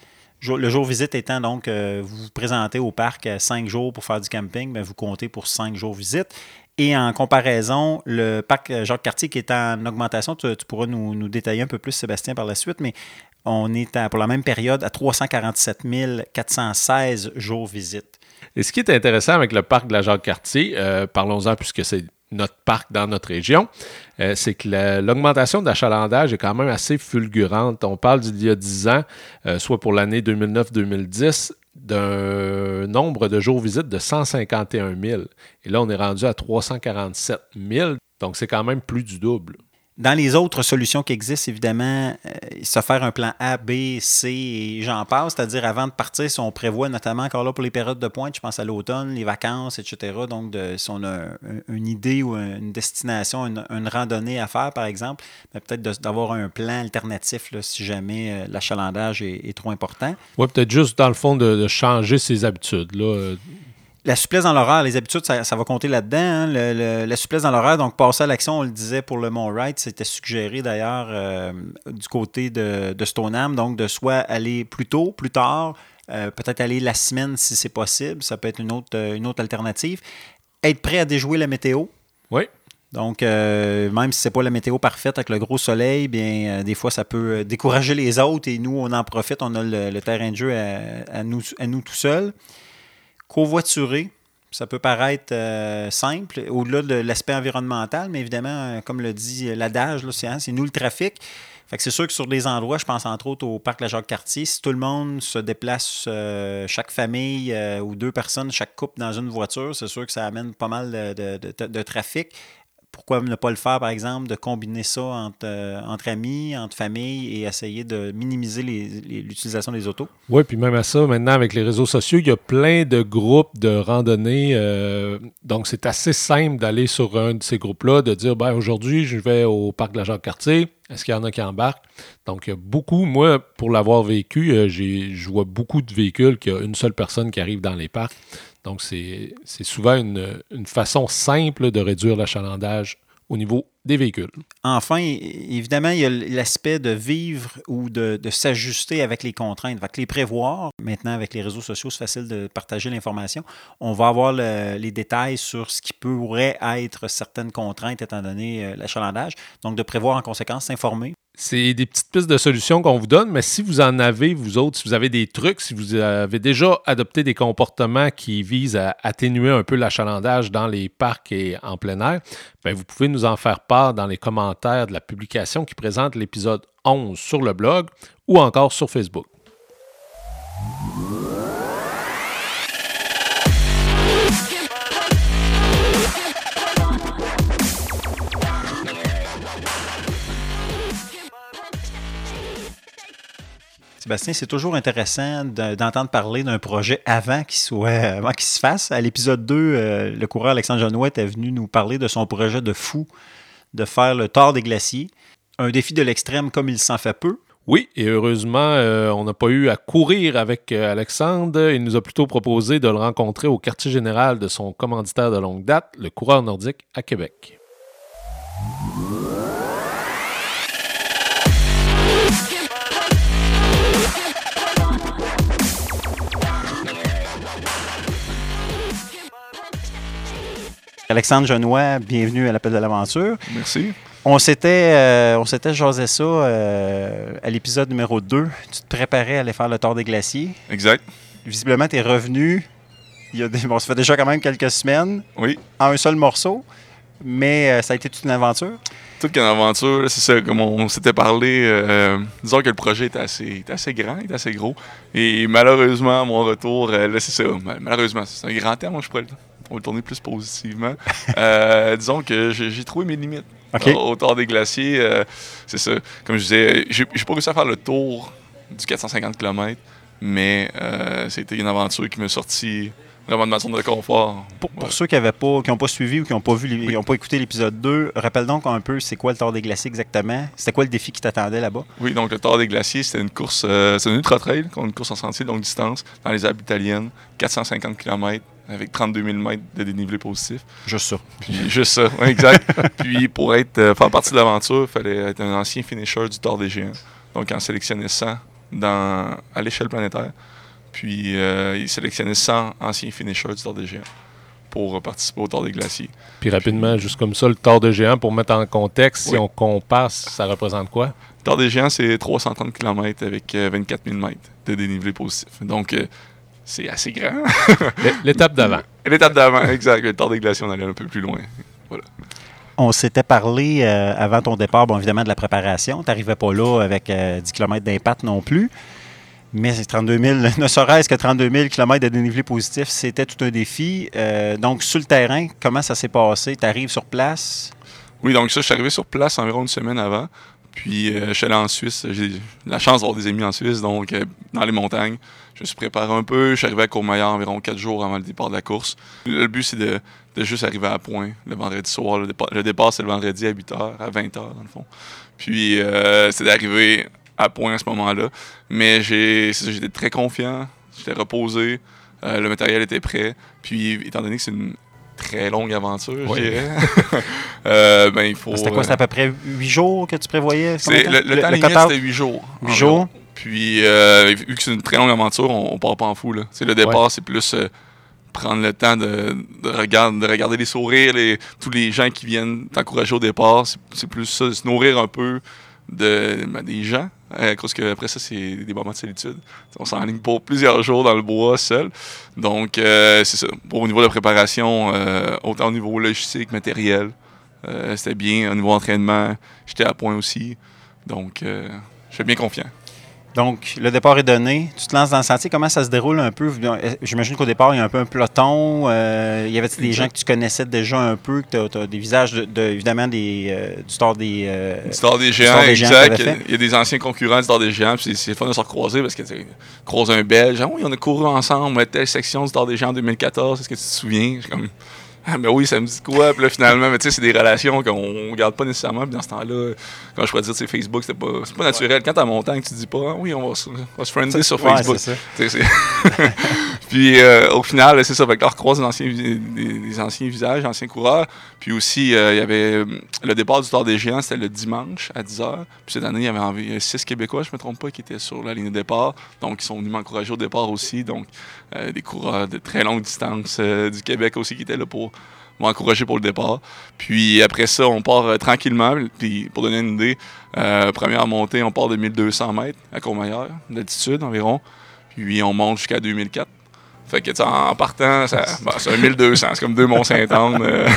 Le jour visite étant donc, euh, vous vous présentez au parc cinq jours pour faire du camping, bien, vous comptez pour cinq jours visite. Et en comparaison, le parc Jacques-Cartier qui est en augmentation, tu, pourras nous, nous, détailler un peu plus, Sébastien, par la suite, mais on est pour la même période à 347 416 jours visite. Et ce qui est intéressant avec le parc de la Jacques-Cartier, euh, parlons-en puisque c'est notre parc dans notre région, euh, c'est que l'augmentation d'achalandage est quand même assez fulgurante. On parle d'il y a 10 ans, euh, soit pour l'année 2009-2010, d'un nombre de jours visites de 151 000. Et là, on est rendu à 347 000. Donc, c'est quand même plus du double. Dans les autres solutions qui existent, évidemment, euh, se faire un plan A, B, C et j'en passe, c'est-à-dire avant de partir, si on prévoit notamment encore là pour les périodes de pointe, je pense à l'automne, les vacances, etc. Donc, de, si on a une idée ou une destination, une, randonnée à faire, par exemple, ben, peut-être d'avoir un plan alternatif si jamais euh, l'achalandage est, trop important. Oui, peut-être juste dans le fond de, changer ses habitudes. Là. La souplesse dans l'horaire, les habitudes, ça, va compter là-dedans. Hein. la souplesse dans l'horaire, donc passer à l'action, on le disait pour le Mont Wright, c'était suggéré d'ailleurs euh, du côté de, de Stoneham, donc de soit aller plus tôt, plus tard, euh, peut-être aller la semaine si c'est possible, ça peut être une autre, euh, une autre alternative. Être prêt à déjouer la météo. Oui. Donc, même si c'est pas la météo parfaite avec le gros soleil, bien, des fois, ça peut décourager les autres et nous, on en profite, on a le, terrain de jeu à, nous, à nous tout seuls. Covoiturer, ça peut paraître euh, simple au-delà de l'aspect environnemental, mais évidemment, euh, comme le dit l'adage, hein, c'est nous le trafic. Fait que c'est sûr que sur des endroits, je pense entre autres au parc La Jacques-Cartier, si tout le monde se déplace, euh, chaque famille ou deux personnes, chaque couple dans une voiture, c'est sûr que ça amène pas mal de trafic pourquoi ne pas le faire, par exemple, de combiner ça entre, euh, entre amis, entre familles et essayer de minimiser l'utilisation des autos? Oui, puis même à ça, maintenant, avec les réseaux sociaux, il y a plein de groupes de randonnée. Euh, donc, c'est assez simple d'aller sur un de ces groupes-là, de dire, ben, aujourd'hui, je vais au parc de la Jacques-Cartier. Est-ce qu'il y en a qui embarquent? Donc, il y a beaucoup, moi, pour l'avoir vécu, euh, je vois beaucoup de véhicules qui a une seule personne qui arrive dans les parcs. Donc, c'est souvent une, façon simple de réduire l'achalandage au niveau des véhicules. Enfin, évidemment, il y a l'aspect de vivre ou de, s'ajuster avec les contraintes. que les prévoir, maintenant avec les réseaux sociaux, c'est facile de partager l'information. On va avoir les détails sur ce qui pourrait être certaines contraintes étant donné euh, l'achalandage. Donc, de prévoir en conséquence, s'informer c'est des petites pistes de solutions qu'on vous donne, mais si vous en avez, vous autres, si vous avez des trucs, si vous avez déjà adopté des comportements qui visent à atténuer un peu l'achalandage dans les parcs et en plein air, bien, vous pouvez nous en faire part dans les commentaires de la publication qui présente l'épisode 11 sur le blog ou encore sur Facebook. C'est toujours intéressant d'entendre parler d'un projet avant qu'il soit avant qu'il se fasse. À l'épisode 2, euh, le coureur Alexandre Genouet est venu nous parler de son projet de fou de faire le tort des glaciers. Un défi de l'extrême comme il s'en fait peu. Oui, et heureusement, euh, on n'a pas eu à courir avec euh, Alexandre. Il nous a plutôt proposé de le rencontrer au quartier général de son commanditaire de longue date, le coureur nordique à Québec. Alexandre Genois, bienvenue à l'appel de l'aventure. Merci. On s'était, euh, on s'était jasé ça euh, à l'épisode numéro 2. Tu te préparais à aller faire le tour des glaciers. Exact. Visiblement, tu es revenu. Il y a des, bon, ça fait déjà quand même quelques semaines. Oui. En un seul morceau. Mais euh, ça a été toute une aventure. Toute une aventure, c'est ça. Comme on, s'était parlé, disons que le projet était assez, assez grand, était assez gros. Et malheureusement, mon retour, là, c'est ça. Malheureusement, c'est un grand terme, je pourrais on va le tourner plus positivement. disons que j'ai trouvé mes limites. Au, tour des glaciers, euh, c'est ça. Comme je disais, j'ai pas réussi à faire le tour du 450 km, mais euh, c'était une aventure qui m'a sorti vraiment de ma zone de confort. Pour, ceux qui n'ont pas, pas suivi ou qui n'ont pas, vu, pas écouté l'épisode 2, rappelle donc un peu c'est quoi le Tour des Glaciers exactement? C'était quoi le défi qui t'attendait là-bas? Oui, donc le Tour des Glaciers, c'était une course, euh, c'est une ultra-trail, une course en sentier longue distance dans les Alpes italiennes, 450 km avec 32 000 mètres de dénivelé positif. Juste ça. Puis, juste ça, exact. Puis pour être, euh, faire partie de l'aventure, il fallait être un ancien finisher du Tour des Géants. Donc en sélectionnait 100 dans, à l'échelle planétaire. Puis euh, il sélectionnait 100 anciens finishers du Tour des Géants pour participer au Tour des Glaciers. Puis rapidement, juste comme ça, le Tour des Géants, pour mettre en contexte, si on compare, ça représente quoi? Le Tour des Géants, c'est 330 km avec 24 euh, 000 mètres de dénivelé positif. Donc, c'est assez grand. L'étape d'avant. L'étape d'avant, exact. Le temps des glaciers, on allait un peu plus loin. Voilà. On s'était parlé euh, avant ton départ, bon, évidemment, de la préparation. Tu n'arrivais pas là avec 10 euh, km d'impact non plus. Mais 32 000, ne serait-ce que 32 000 km de dénivelé positif, c'était tout un défi. Euh, donc, sur le terrain, comment ça s'est passé? Tu arrives sur place? Oui, donc ça, je suis arrivé sur place environ une semaine avant. Puis je suis allé en Suisse. J'ai la chance d'avoir des amis en Suisse, donc dans les montagnes. Je me suis préparé un peu. Je suis arrivé à Courmayeur environ quatre jours avant le départ de la course. Le but, c'est de, juste arriver à point le vendredi soir. Le départ, c'est le vendredi à 8h, à 20h, dans le fond. Puis, euh, c'est d'arriver à point à ce moment-là. Mais j'étais très confiant. J'étais reposé. Euh, le matériel était prêt. Puis, étant donné que c'est une très longue aventure, je dirais. euh, ben, il faut. C'était quoi? C'était à peu près huit jours que tu prévoyais? Le, le, temps limite, c'était huit jours. Huit jours? Puis, euh, vu que c'est une très longue aventure, on, part pas en fou. Là. le départ, c'est plus euh, prendre le temps de, de, regarder, les sourires, les, tous les gens qui viennent t'encourager au départ. C'est plus ça, se nourrir un peu de, ben, des gens. Euh, parce que après ça, c'est des moments de solitude. On s'enligne pour plusieurs jours dans le bois seul. Donc, c'est ça. Au niveau de la préparation, autant au niveau logistique, matériel, c'était bien. Au niveau entraînement, j'étais à point aussi. Donc, je suis bien confiant. Donc, le départ est donné. Tu te lances dans le sentier. Comment ça se déroule un peu? J'imagine qu'au départ, il y a un peu un peloton. Euh, il y avait des gens que tu connaissais déjà un peu, que tu as, des visages, de, évidemment, des, euh, du Star des... Euh, du des Géants, exact. Il y a des anciens concurrents du Star des Géants. C'est le fun de se recroiser parce que tu croises un Belge. Oui, on a couru ensemble à telle section du Star des Géants en 2014. Est-ce que tu te souviens? comme... Ah, ben oui, ça me dit quoi? Puis là, finalement, mais tu sais, c'est des relations qu'on garde pas nécessairement. Puis dans ce temps-là, quand je pourrais dire, c'est Facebook, c'est pas, pas naturel. Quand t'as montagne, tu te dis pas, ah, oui, on va, se, on friender sur Facebook. Puis euh, au final, c'est ça. Fait que recroise des anciens, des, anciens visages, anciens coureurs. Puis aussi, euh, il y avait euh, le départ du Tour des Géants, c'était le dimanche à 10h. Puis cette année, il y avait six Québécois, je me trompe pas, qui étaient sur la ligne de départ. Donc, ils sont venus m'encourager au départ aussi. Donc, des coureurs de très longue distance du Québec aussi qui étaient là pour m'encourager pour le départ. Puis après ça, on part tranquillement. Puis pour donner une idée, première montée, on part de 1200 mètres à Courmayeur, d'altitude environ. Puis on monte jusqu'à 2004. Fait que, en partant, ça, c'est un 1200, c'est comme deux Mont-Saint-Anne euh,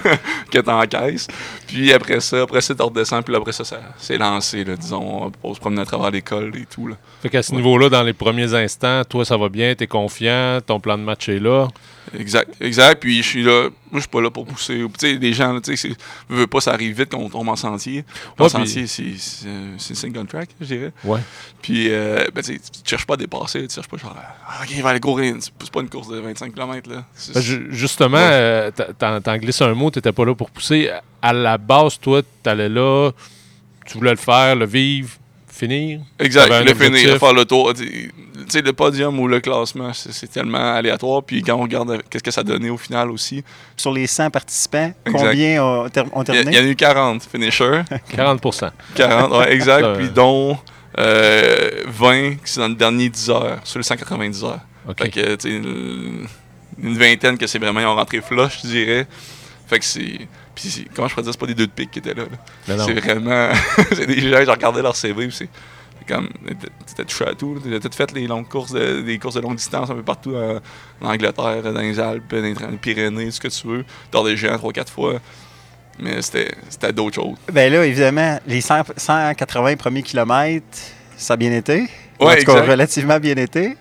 que t'es en caisse. Puis après ça, après ça, tu redescends, puis après ça, ça c'est lancé, là, disons, pour se promener à travers l'école et tout. Là. Fait qu'à ce niveau-là, dans les premiers instants, toi, ça va bien, t'es confiant, ton plan de match est là. Exact, exact. Puis je suis là, moi je suis pas là pour pousser. Tu sais, des gens, tu sais, veux pas, ça arrive vite quand on tombe en sentier. En sentier, c'est single track, je dirais. Ouais. Puis, euh, ben, tu cherches pas à dépasser, tu cherches pas genre, ah, ok, il va aller courir. C'est pas une course de 25 km, là. Ben, justement, euh, t'en glisses un mot, t'étais pas là pour pousser. À la base, toi, t'allais là, tu voulais le faire, le vivre, finir? Exact, le finir, faire le tour. Tu sais, le podium ou le classement, c'est tellement aléatoire. Puis quand on regarde qu'est-ce que ça a donné au final aussi. Sur les 100 participants, combien ont, terminé? Il y, en a eu 40 finishers. 40 40, oui, exact. puis dont 20 euh, qui sont dans le dernier 10 heures, sur les 190 heures. Fait que, une, une, vingtaine que c'est vraiment, ils ont rentré flush, je dirais. Fait que c'est. Puis, comment je pourrais dire, c'est pas des deux de pique qui étaient là. C'est vraiment. c'est des gens, j'ai regardé leur CV, c'est comme. C'était touché à tout. J'ai tout fait les longues courses, de, des courses de longue distance un peu partout en, Angleterre, dans les Alpes, dans les Pyrénées, ce que tu veux. Dans des géants 3-4 fois. Mais c'était d'autres choses. Ben là, évidemment, les 180 premiers kilomètres, ça a bien été. Oui, en tout cas, relativement bien été.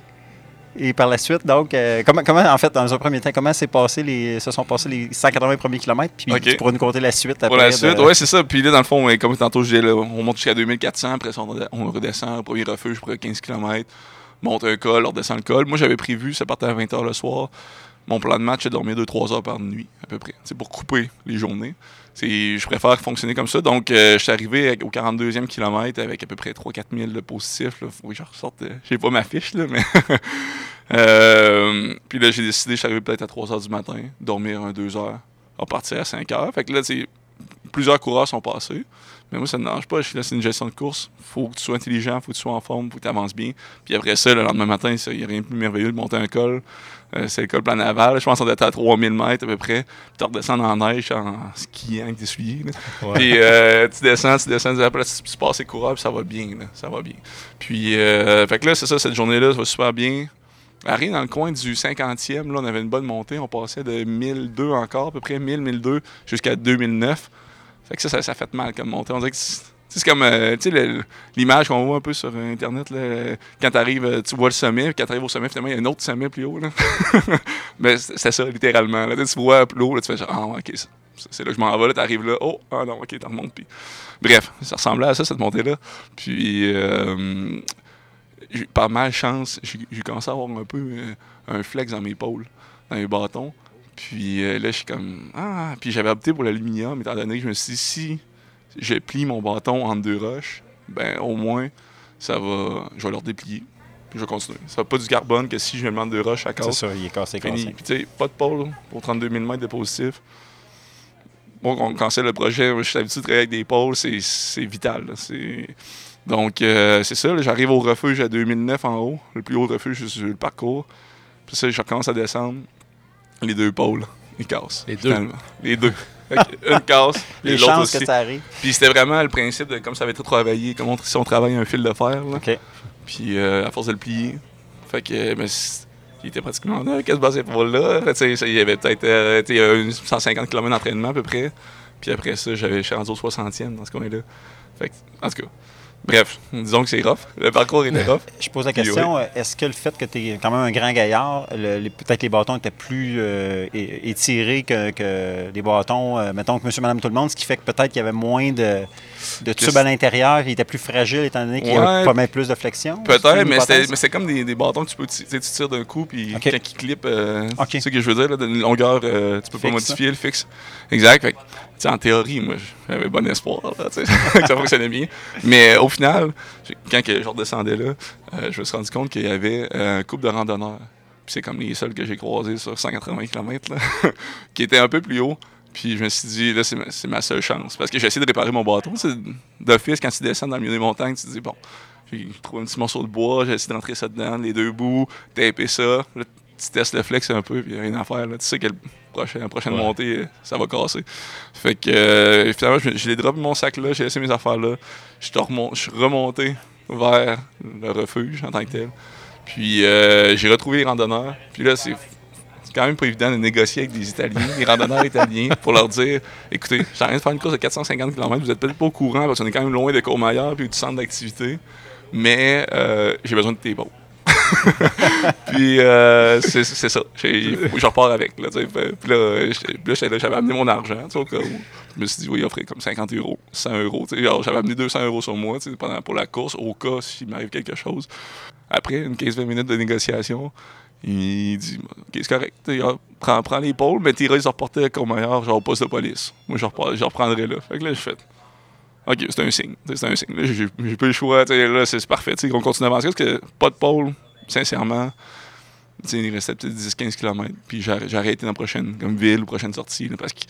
Et par la suite, donc, euh, comment, comment, en fait, dans un premier temps, comment s'est passé les, se sont passés les 180 premiers kilomètres? Puis tu pourrais nous compter la suite après. Pour la suite, oui, c'est ça. Puis là, dans le fond, comme tantôt, je disais, on monte jusqu'à 2400. Après ça, on redescend au premier refuge pour 15 km. Monte un col, on redescend le col. Moi, j'avais prévu, ça partait à 20h le soir. Mon plan de match, c'est dormir 2-3 heures par nuit, à peu près. C'est pour couper les journées. Je préfère fonctionner comme ça. Donc, euh, je suis arrivé au 42e kilomètre avec à peu près 3-4 000 de positifs. Là. Faut que je ressorte. Euh, j'ai pas ma fiche, là, mais. Euh, puis là, j'ai décidé, je suis arrivé peut-être à 3 h du matin, dormir un 2 heures, repartir à 5 heures. Fait que là, plusieurs coureurs sont passés. Mais moi, ça ne me dérange pas. Je suis là, c'est une gestion de course. faut que tu sois intelligent, faut que tu sois en forme, faut que tu avances bien. Puis après ça, le lendemain matin, il n'y a rien de plus merveilleux de monter un col. Euh, c'est le col plan naval. Je pense qu'on était à 3000 mètres à peu près. Puis tu redescends en neige en skiant avec des souliers. Puis euh, tu descends, tu descends, après tu, passes les coureurs, puis ça va bien. Ça va bien. Puis, euh, fait que là, c'est ça, cette journée-là, ça va super bien. Arrive dans le coin du 50e, là, on avait une bonne montée. On passait de 1002 encore, à peu près 1000, 1002 jusqu'à 2009. Fait que ça, ça, fait mal comme montée. On dirait que c'est comme euh, l'image qu'on voit un peu sur Internet. Quand tu arrives, euh, tu vois le sommet, puis quand tu arrives au sommet, finalement, il y a un autre sommet plus haut. Mais c'est ça, littéralement. Là, tu vois plus haut, là, tu fais genre, ah, ok, c'est là que je m'en vais. Tu arrives là, oh, ah non, ok, tu remontes. Puis... Bref, ça ressemblait à ça, cette montée-là. Puis, euh, par malchance, j'ai commencé à avoir un peu un flex dans mes pôles, dans mes bâtons. Puis là, je suis comme, ah, puis j'avais opté pour l'aluminium, étant donné que je me suis dit, si je plie mon bâton en deux roches, ben au moins, ça va. Je vais leur déplier. Puis je vais continuer. Ça va pas du carbone que si je mets deux roches, à casse. C'est ça, il est cassé, cassé. Puis tu sais, pas de pôle pour 32 000 mètres de positif. Bon, on cancelle le projet. Je suis habitué de travailler avec des pôles, c'est vital. Donc, euh, c'est ça. J'arrive au refuge à 2009 en haut, le plus haut refuge sur le parcours. Puis ça, je recommence à descendre. Les deux pôles, ils cassent. Les deux? Les deux une casse, et l'autre aussi. Que ça arrive. Puis c'était vraiment le principe de comme ça avait été travaillé, comme si on travaille un fil de fer. Là. OK. Puis euh, à force de le plier. Fait que, mais il était pratiquement là, qu'est-ce que c'est pour là? il y avait peut-être euh, 150 km d'entraînement à peu près. Puis après ça, j'avais, rendu au 60e dans ce coin-là. Fait que, en tout cas, Bref, disons que c'est rough. Le parcours était rough. Je pose la question, euh, est-ce que le fait que tu es quand même un grand gaillard, peut-être les bâtons étaient plus euh, étirés que, que, les bâtons, euh, mettons que monsieur, madame, tout le monde, ce qui fait que peut-être qu'il y avait moins de, de tubes à l'intérieur, il était plus fragile étant donné qu'il y avait pas mal plus de flexion? Peut-être, mais c'est comme des, des, bâtons que tu peux tu tires d'un coup, puis quand ils clippent, c'est ce que je veux dire, là, une longueur, tu peux pas modifier le fixe. Exact en théorie, moi, j'avais bon espoir que ça fonctionnait bien. Mais au final, quand je redescendais là, euh, je me suis rendu compte qu'il y avait euh, un couple de randonneurs. c'est comme les seuls que j'ai croisés sur 180 km, qui étaient un peu plus haut. Puis je me suis dit, là, c'est ma, seule chance. Parce que j'ai essayé de réparer mon bâton. D'office, quand tu descends dans le milieu des montagnes, tu te dis, bon, j'ai trouvé un petit morceau de bois, j'ai essayé de rentrer ça dedans, les deux bouts, taper ça. tu testes le flex un peu, puis rien à faire. Tu sais prochaine montée, ça va casser. Fait que euh, finalement, je, l'ai droppé mon sac là, j'ai laissé mes affaires là. Je suis remonté vers le refuge en tant que tel. Puis euh, j'ai retrouvé les randonneurs. Puis là, c'est quand même pas évident de négocier avec des Italiens, des randonneurs italiens, pour leur dire écoutez, j'ai rien de faire une course de 450 km, vous êtes peut-être pas au courant parce qu'on est quand même loin de Courmayeur puis du centre d'activité, mais euh, j'ai besoin de tes bottes. puis euh, c'est ça. Je repars avec. Là, puis là, j'avais amené mon argent. Je me suis dit, oui, il offrait comme 50 euros, 100 euros. J'avais amené 200 euros sur moi pendant, pour la course, au cas s'il m'arrive quelque chose. Après une 15-20 minutes de négociation, il dit Ok, c'est correct. Prends, prends l'épaule, mais t'iras les reporter comme meilleur, genre au poste de police. Moi, je, je reprendrai là. Fait que là, je fais OK, c'est un signe. C'est un signe. J'ai pas le choix. Là, c'est parfait. on continue d'avancer parce que pas de pôle, sincèrement. il restait peut-être 10-15 km. Puis arrêté dans la prochaine comme ville ou prochaine sortie. parce que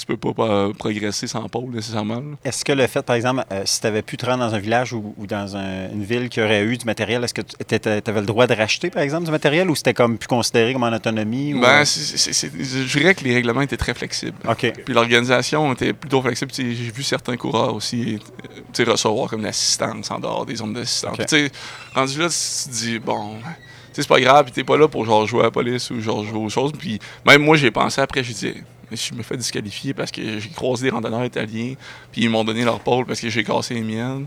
tu peux pas, progresser sans pôle nécessairement. Est-ce que le fait, par exemple, euh, si tu avais pu te rendre dans un village ou, dans une ville qui aurait eu du matériel, est-ce que tu avais le droit de racheter, par exemple, du matériel ou c'était comme plus considéré comme en autonomie? Ben, je dirais que les règlements étaient très flexibles. OK. Puis l'organisation était plutôt flexible. J'ai vu certains coureurs aussi recevoir comme l'assistance en dehors des zones d'assistance. Okay. Rendu là, tu te dis, bon c'est pas grave, t'es pas là pour genre jouer à la police ou genre jouer aux choses. Puis même moi, j'ai pensé après, je disais, je me fais disqualifier parce que j'ai croisé des randonneurs italiens, puis ils m'ont donné leur pôle parce que j'ai cassé les miennes.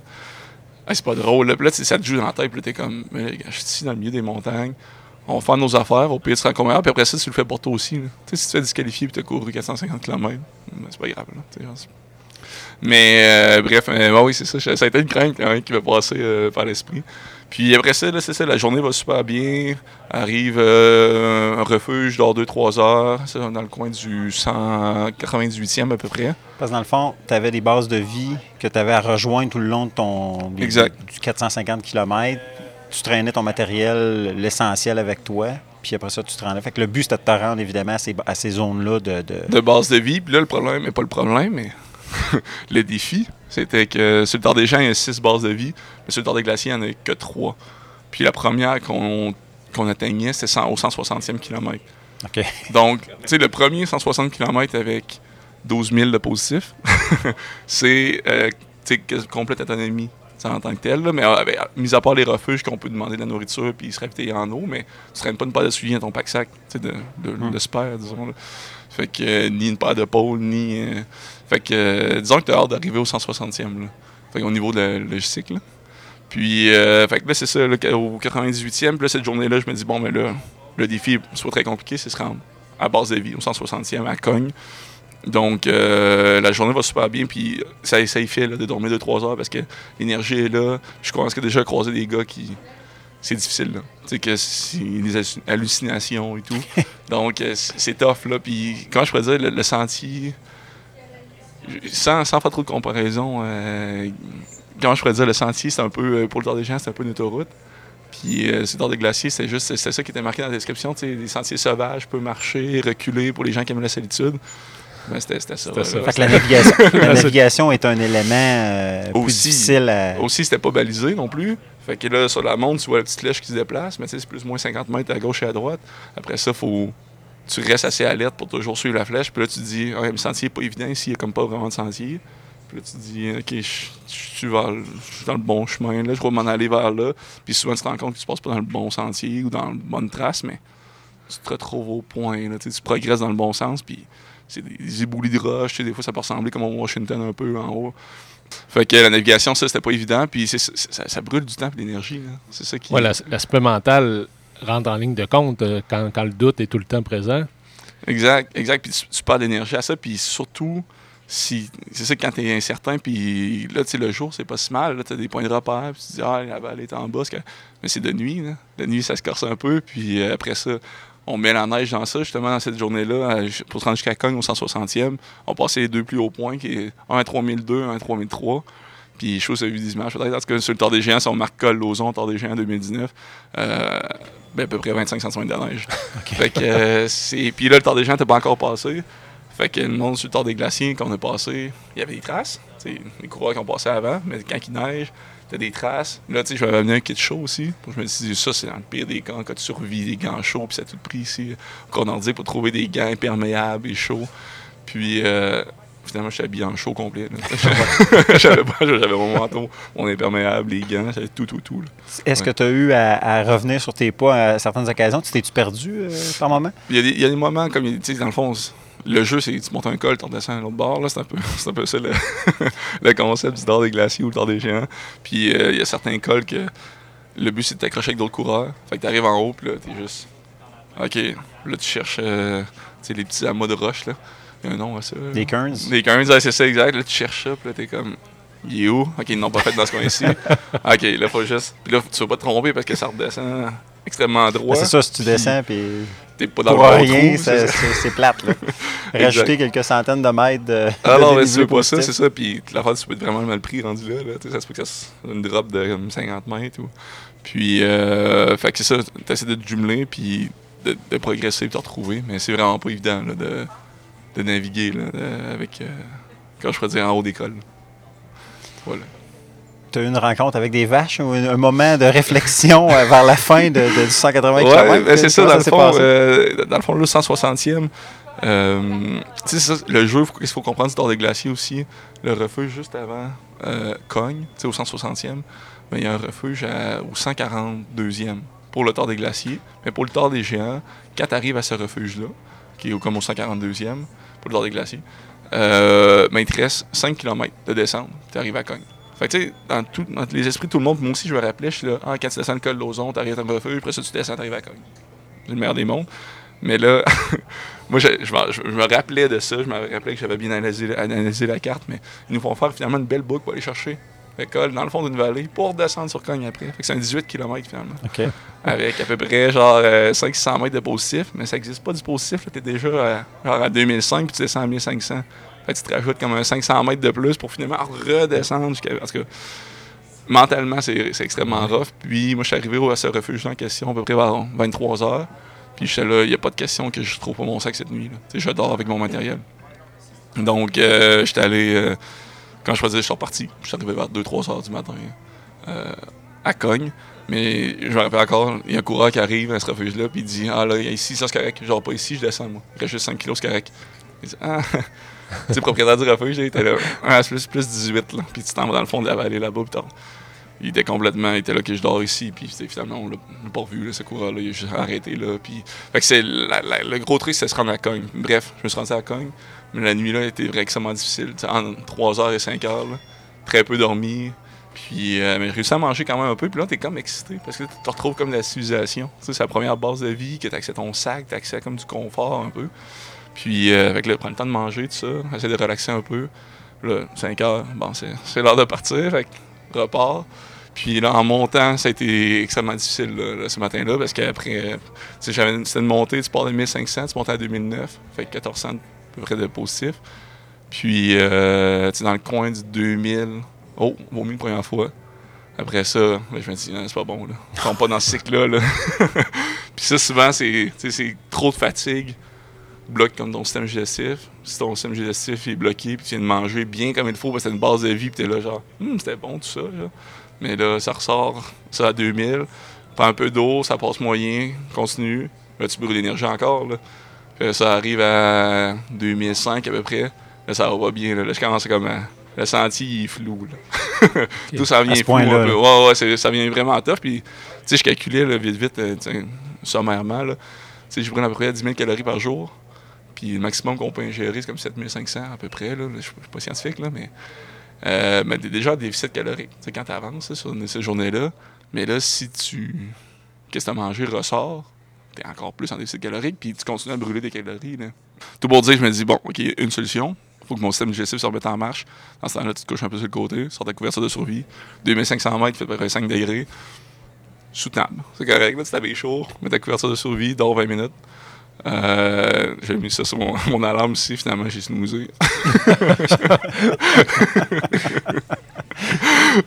c'est pas drôle. Là, puis là ça te joue dans la tête, puis t'es comme, je suis ici dans le milieu des montagnes. On faire nos affaires, au pire, tu seras combien, puis après ça, tu le fais pour toi aussi. si tu te fais disqualifier puis tu as couru 450 km, ben, c'est pas grave. Mais euh, bref, euh, oui, c'est ça. Ça a été une crainte même qui va passer euh, par l'esprit. Puis après ça, c'est ça, la journée va super bien. Arrive un refuge dans 2-3 heures, dans le coin du 198e à peu près. Parce que dans le fond, tu avais des bases de vie que tu avais à rejoindre tout le long de ton du 450 km. Tu traînais ton matériel, l'essentiel avec toi puis après ça, tu te rendais. Fait que le but, c'était de te rendre, évidemment, à ces, zones-là de, de... De base de vie. Puis là, le problème n'est pas le problème, mais le défi, c'était que sur le Tard des Gens, il y a six bases de vie, mais sur le Tard des Glaciers, il n'y en a que trois. Puis la première qu'on atteignait, c'était au 160e kilomètre. Donc, tu sais, le premier 160 km avec 12 000 de positifs, c'est euh, complète autonomie en tant que tel. mais euh, ben, mis à part les refuges qu'on peut demander de la nourriture puis se ravitailler en eau, mais tu ne traînes pas une paire de souliers dans ton pack-sac de, de, hmm. de, spare, disons. Fait que euh, ni une paire de pôles, ni. Fait que, euh, disons que tu as hâte d'arriver au 160e. Fait au niveau de la logistique. Là. Puis, euh, fait que là, c'est ça, au 98e. Puis là, cette journée-là, je me dis, bon, mais là, le défi, soit très compliqué, c'est se rendre à base de vie, au 160e, à Cogne. Donc, euh, la journée va super bien, puis ça, ça y fait de dormir 2-3 heures parce que l'énergie est là. Je commence déjà à croiser des gars qui. C'est difficile, là. Tu sais, que c'est des hallucinations et tout. Donc, c'est tough, là. Puis, quand je pourrais dire, le sentier sans, sans faire trop de comparaison, euh, comment je pourrais dire, le sentier, c'est un peu, euh, pour le Tour des gens, c'est un peu une autoroute. Puis euh, le Tour des glaciers, c'est juste, c'est ça qui était marqué dans la description, des sentiers sauvages, peut marcher, reculer pour les gens qui aiment la solitude. Ben, c'était ça. ça. Fait que la navigation, la navigation est un élément euh, plus aussi, difficile à... Aussi, c'était pas balisé non plus. Fait que là, sur la montre, tu vois la petite flèche qui se déplace, mais c'est plus ou moins 50 mètres à gauche et à droite. Après ça, il faut tu restes assez alerte pour toujours suivre la flèche. Puis là, tu te dis, le sentier n'est pas évident ici, il n'y a comme pas vraiment de sentier. Puis là, tu te dis, OK, je, suis dans le bon chemin, là, je vais m'en aller vers là. Puis souvent, tu te rends compte que tu passes pas dans le bon sentier ou dans la bonne trace, mais tu te retrouves au point. Là, tu progresses dans le bon sens, puis c'est des, éboulis de roches. Des fois, ça peut ressembler comme au Washington un peu en haut. Fait que la navigation, ça, c'était pas évident. Puis ça, brûle du temps et de l'énergie. C'est ça qui. Ouais, l'aspect mental rentre en ligne de compte euh, quand, quand, le doute est tout le temps présent. Exact, exact. Puis tu, tu parles d'énergie à ça, puis surtout, si c'est ça quand tu es incertain, puis là, tu sais, le jour, c'est pas si mal. Là, tu as des points de repère, puis tu te dis, ah, la balle est en bas. Mais c'est de nuit. Là. De nuit, ça se corse un peu, puis euh, après ça, on met la neige dans ça, justement, dans cette journée-là, pour se rendre jusqu'à Cogne au 160e. On passait les deux plus hauts points, qui est un à 3002, un à 3003. Puis ça a vu des images. Peut-être parce que sur le Tour des Géants, si on marque Col Lozon, Tour des Géants 2019, euh, ben, à peu près 25 cm de neige. Fait que, euh, Puis là, le Tour des Géants n'était pas encore passé. Fait que le monde sur le Tour des Glaciers, quand on est passé, il y avait des traces. les coureurs qui ont passé avant, mais quand il neige, t'as des traces. Là, tu sais, je vais amener un kit chaud aussi. Je me dis, ça, c'est dans le pire des camps, quand tu survis, des gants chauds, puis ça a tout pris ici. Qu'on dit pour trouver des gants imperméables et chauds. Puis, euh, Finalement, je suis habillé en chaud complet. j'avais pas, j'avais mon manteau, mon imperméable, les gants, j'avais tout, tout, tout. Est-ce que tu as eu à, revenir sur tes pas à certaines occasions? Tu t'es-tu perdu euh, par moment? Il y, a des, il y, a des, moments, comme tu sais, dans le fond, le jeu, c'est tu montes un col, tu redescends à l'autre bord. C'est un, peu, un peu ça le, le concept du dard des glaciers ou le dard des géants. Puis euh, il y a certains cols que le but, c'est de t'accrocher avec d'autres coureurs. Fait que tu arrives en haut, puis là, tu es juste. OK, là, tu cherches euh, les petits amas de roche. Là. Un nom à ça. Des Kearns? Des Kearns, c'est ça, exact. Là, tu cherches ça, puis là, t'es comme. Il est où? Ok, ils n'ont pas fait dans ce coin-ci. ok, là, faut juste. Puis là, tu vas pas te tromper parce que ça redescend extrêmement droit. c'est ça, si tu descends, puis. t'es pas dans Pour le rien, c'est plate. Là. Rajouter quelques centaines de mètres de. Ah non, mais tu veux pas ça, c'est ça. Puis la fois, tu peux être vraiment mal pris rendu là. là. Ça se peut que ça une drop de 50 mètres. Ou... Puis, euh, fait que c'est ça, t'essaies de te jumeler, puis de, de progresser, puis te retrouver. Mais c'est vraiment pas évident là, de, de naviguer là, avec. Euh, quand je pourrais dire en haut d'école. Voilà tu as eu une rencontre avec des vaches ou un, moment de réflexion euh, vers la fin de, de 180 km? Ouais, c'est ça, dans le, fond, euh, dans le fond, le 160e. Euh, ça, le jeu, il faut, comprendre, c'est hors des glaciers aussi. Le refuge juste avant euh, Cogne, au 160e, ben, il y a un refuge au 142e pour le tort des glaciers. Mais pour le tort des géants, quand tu arrives à ce refuge-là, qui est comme au 142e, pour le tort des glaciers, ben, il te reste 5 km de descente, tu arrives à Cogne. Fait que, tu sais, dans, dans, les esprits de tout le monde, moi aussi, je me rappelais, je suis là, ah, quand tu descends le col d'Ozon, t'arrives à refuge, après ça, tu descends, t'arrives à Cogne. C'est le meilleur des mondes. Mais là, moi, je, me rappelais de ça, je me rappelais que j'avais bien analysé, la carte, mais ils nous font faire finalement une belle boucle pour aller chercher l'école dans le fond d'une vallée pour descendre sur Cogne après. Fait que c'est un 18 km finalement. Avec à peu près genre 500 euh, mètres de positif, mais ça n'existe pas du positif. Tu es déjà euh, genre à 2005 puis tu descends à 1500. Fait tu te rajoutes comme un 500 mètres de plus pour finalement redescendre jusqu'à. Parce que mentalement, c'est extrêmement rough. Puis moi, je suis arrivé à ce refuge en question à peu près vers 23 heures. Puis j'étais là, il n'y a pas de question que je trouve pas mon sac cette nuit. Je dors avec mon matériel. Donc, euh, j'étais allé. Quand je faisais, je suis reparti. Je suis arrivé vers 2-3 heures du matin euh, à Cogne. Mais je me rappelle encore, il y a un coureur qui arrive à ce refuge-là, puis il dit Ah là, ici, ça c'est correct. Genre, pas ici, je descends, moi. Il reste juste 5 kilos, c'est correct. Il dit Ah, tu propriétaire du refuge, il était là. Ah, plus, plus 18, là. Puis tu t'en vas dans le fond de la vallée là-bas, puis il était complètement, il était là que je dors ici, puis finalement, on l'a pas revu, ce coureur-là, il a juste arrêté, là, puis... Fait que c'est, le gros truc, c'est se rendre à Cogne. Bref, je me suis rendu à Cogne, mais la nuit, là, était extrêmement difficile, en 3h et 5h, très peu dormi, puis euh, mais j'ai réussi à manger quand même un peu, puis là, t'es comme excité, parce que tu te retrouves comme de la civilisation, c'est la première base de vie, que t'as accès à ton sac, à comme du confort un peu, puis euh, avec le, prends le temps de manger, tout ça, essayer de relaxer un peu, là, 5 h bon, c'est l'heure de partir, fait repart. Puis là, en montant, ça a été extrêmement difficile ce matin-là parce qu'après, c'était une montée, tu pars de 1500, tu montes à 2009, fait 1400 à peu près de positif. Puis, euh, tu dans le coin du 2000, oh, mieux une première fois. Après ça, je me dis, c'est pas bon, là. ne tombe pas dans ce cycle-là. Puis ça, souvent, c'est trop de fatigue bloque comme ton système digestif. Si ton système digestif est bloqué, puis tu viens de manger bien comme il faut, parce que c'est une base de vie, puis t'es là, genre, hum, c'était bon tout ça. Mais là, ça ressort, ça à 2000. Prends un peu d'eau, ça passe moyen, continue. Là, tu brûles l'énergie encore. Là. ça arrive à 2005 à peu près. Là, ça va bien. Là, je commence comme à... Le sentier, il est flou. Là. Tout ça vient flou un peu. Ouais, ouais, ça vient vraiment tough. Puis, tu sais, je calculais là, vite, vite, euh, sommairement. Là. je brûle à peu près 10 000 calories par jour. Puis le maximum qu'on peut ingérer, c'est comme 7500 à peu près. Là. Je ne suis pas scientifique, là, mais euh, mais déjà un déficit calorique. C'est quand tu avances sur cette journée-là. Mais là, si tu. Qu'est-ce que tu as mangé ressort, tu es encore plus en déficit calorique, puis tu continues à brûler des calories. Là. Tout pour dire, je me dis, bon, OK, une solution. Faut que mon système digestif se remette en marche. Dans ce temps-là, tu te couches un peu sur le côté, sors ta couverture de survie. 2500 mètres, fait à peu près 5 degrés. Soutenable. C'est correct, là, tu t'avais chaud, mets ta couverture de survie, dors 20 minutes. Euh, j'ai mis ça sur mon, mon alarme aussi, finalement j'ai snoozé.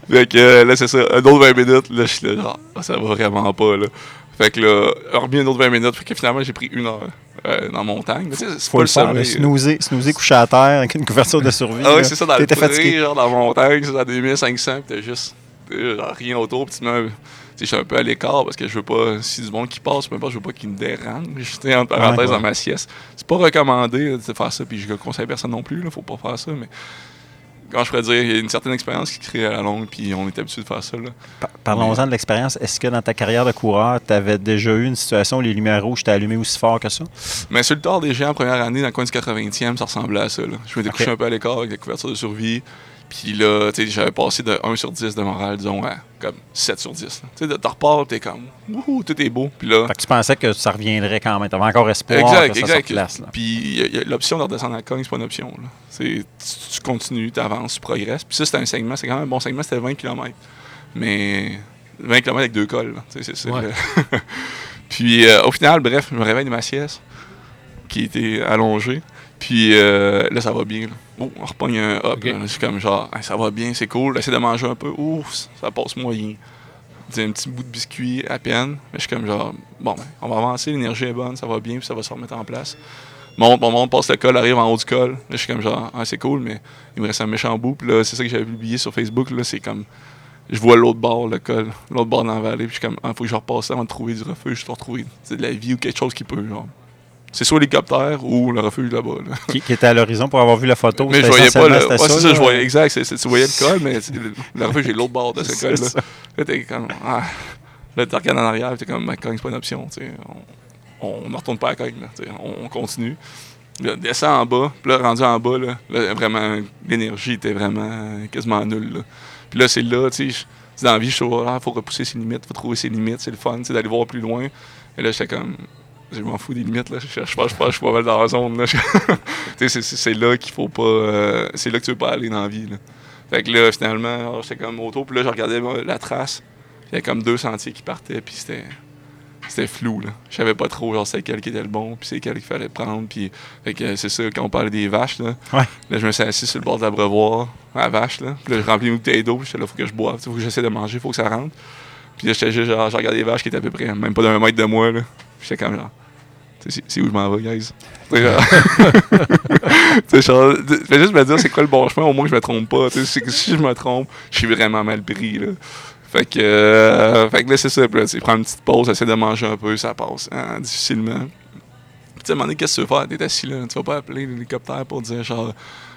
fait que euh, là c'est ça, un autre 20 minutes, là je suis là, genre, ah, ça va vraiment pas là. Fait que là, remis un autre 20 minutes, fait que finalement j'ai pris une heure euh, dans montagne. Mais c'est pas le sommeil. Snoozer, snoozer couché à terre avec une couverture de survie. Ah oui, c'est ça, dans le pré, genre dans la montagne, c'est à 2500, pis t'as juste rien autour, pis tu mets je suis un peu à l'écart parce que je veux pas, si du monde qui passe, même pas, je veux pas qu'il me dérange. J'étais en parenthèse dans ma sieste. C'est pas recommandé de faire ça, puis je ne conseille personne non plus, là, faut pas faire ça, mais quand je pourrais dire, il y a une certaine expérience qui crée à la longue, puis on est habitué de faire ça. Parlons-en de l'expérience. Est-ce que dans ta carrière de coureur, tu avais déjà eu une situation où les lumières rouges t'ont allumé aussi fort que ça? Mais sur le tard des géants, première année, dans le coin du 80e, ça ressemblait à ça. Je m'étais couché un peu à l'écart avec la couverture de survie. Puis là, tu sais, j'avais passé de 1 sur 10 de morale, disons, à comme 7 sur 10. Tu sais, t'en repars, t'es comme, wouhou, tout est beau. Puis là. Fait que tu pensais que ça reviendrait quand même. T'avais encore espoir exact, que ça exact. Puis l'option de redescendre à la cogne, c'est pas une option. Là. Tu, tu continues, tu avances, tu progresses. Puis ça, c'était un segment, c'est quand même un bon segment, c'était 20 km. Mais 20 km avec deux cols. C'est, Puis au final, bref, je me réveille de ma sieste, qui était allongée. Puis là, ça va bien. Oh, on repogne un hop. Je suis comme genre, ça va bien, c'est cool. J'essaie de manger un peu. Ouf, ça passe moyen. un petit bout de biscuit à peine. Mais je suis comme genre, bon, ben, on va avancer, l'énergie est bonne, ça va bien, puis ça va se remettre en place. Monte, on monte, passe le col, arrive en haut du col. Là, je suis comme genre, ah, c'est cool, mais il me reste un méchant bout. Puis là, c'est ça que j'avais publié sur Facebook. Là, c'est comme, je vois l'autre bord, le col, l'autre bord dans la vallée. Puis je suis comme, il ah, faut que je repasse avant de trouver du refuge, je dois retrouver de la vie ou quelque chose qui peut, genre. C'est soit l'hélicoptère ou le refuge là-bas. Qui, était à l'horizon pour avoir vu la photo. Mais je voyais pas le. Ouais, c'est ça, je voyais, exact. tu voyais le col, mais le, refuge est l'autre bord de ce col-là. Là, t'es comme. Ah. Là, regardes en arrière, t'es comme, ben, c'est pas une option. On ne retourne pas à cogne, on, on, continue. Là, descend en bas, puis là, rendu en bas, là, vraiment, l'énergie était vraiment quasiment nulle. Puis là, c'est là, tu sais, dans la vie, je suis il faut repousser ses limites, faut trouver ses limites, c'est le fun, d'aller voir plus loin. Et là, j'étais comme, je m'en fous des limites, là. Je, je, je, je, suis pas mal dans la zone, c'est là qu'il faut pas. Euh, c'est là que tu veux pas aller dans la vie, là. Fait que là, finalement, j'étais comme auto, puis là, je regardais la trace. Il y avait comme deux sentiers qui partaient, puis c'était. C'était flou, là. Je savais pas trop, genre, c'est quel qui était le bon, puis c'est quel qu'il fallait prendre, puis. Fait que c'est ça, quand on parlait des vaches, là. Ouais. Là, je me suis assis sur le bord de l'abreuvoir, à la vache, là. Puis là, je remplis une bouteille d'eau, puis j'étais là, faut que je boive, faut que j'essaie de manger, faut que ça rentre. Puis là, j'étais juste, genre, je regardais les vaches qui étaient à peu près, même pas d'un mètre de moi, là. J'étais comme genre c'est où je m'en vais, guys? Tu genre, fais juste me dire c'est quoi le bon chemin, au moins que je me trompe pas. si je me trompe, je suis vraiment mal pris. Là. Fait que, euh, fait que là, c'est ça. Tu prends une petite pause, essaie de manger un peu, ça passe hein, difficilement. Tu sais, qu'est-ce que tu veux faire? T'es assis là, tu vas pas appeler l'hélicoptère pour dire genre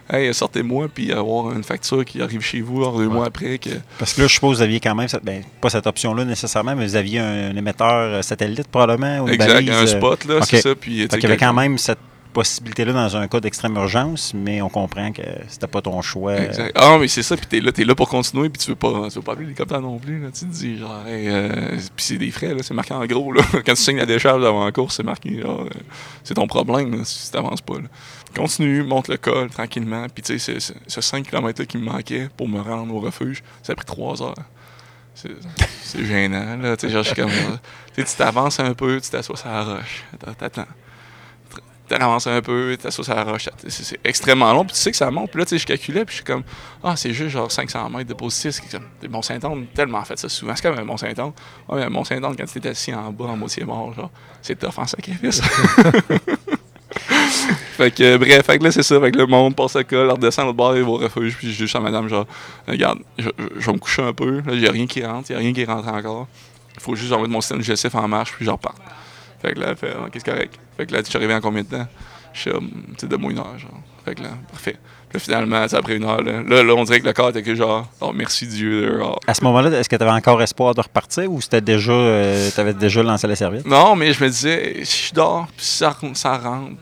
hey, sortez-moi, puis avoir une facture qui arrive chez vous deux mois après. Que... Parce que là, je suppose que vous aviez quand même, ben, pas cette option-là nécessairement, mais vous aviez un, émetteur euh, satellite probablement. Ou exact, un euh, spot, là, c'est ça. Puis, il y avait quand même cette possibilité-là dans un cas d'extrême urgence, mais on comprend que c'était pas ton choix. Exact. Ah, mais c'est ça, puis t'es là, es là pour continuer, puis tu veux pas, tu veux pas appeler l'hélicoptère non plus. Là. Tu te dis, genre, euh, puis c'est des frais, là, c'est marqué en gros. Là. Quand tu signes la décharge avant la course, c'est marqué, c'est ton problème si t'avances pas. Là continue, monte le col tranquillement. Puis, tu sais, ce 5 km qui me manquait pour me rendre au refuge, ça a pris 3 heures. C'est gênant, là. Tu sais, genre, comme. Tu t'avances un peu, tu t'assois sur la roche. T'attends. Tu avances un peu, tu t'assois sur la roche. C'est extrêmement long. Puis, tu sais que ça monte. Puis là, tu sais, je calculais. Puis, je suis comme, ah, c'est juste genre 500 mètres de positif. C'est Mont-Saint-Anne, tellement fait ça souvent. C'est comme un Mont-Saint-Anne. Ouais, un Mont-Saint-Anne, quand tu étais assis en bas, en moitié mort, genre, c'est tough en sacrifice. fait que, bref, fait que là, c'est ça. Fait que le monde passe le col, redescend l'autre bord, et va au refuge. Puis je dis à madame, genre, regarde, je, vais me coucher un peu. Là, j'ai rien qui rentre, il a rien qui rentre encore. Il faut juste envoyer mon système digestif en marche, puis je repars. Fait que là, elle fait, ok, c'est correct. Fait que là, tu es arrivé en combien de temps? Je suis, tu de moi une heure, genre. Fait que là, parfait. Puis finalement, après une heure, là, là, on dirait que le corps était que genre, oh merci Dieu. À ce moment-là, est-ce que tu avais encore espoir de repartir ou c'était déjà, euh, tu avais déjà lancé la serviette? Non, mais je me disais, si je dors, puis ça, ça rentre,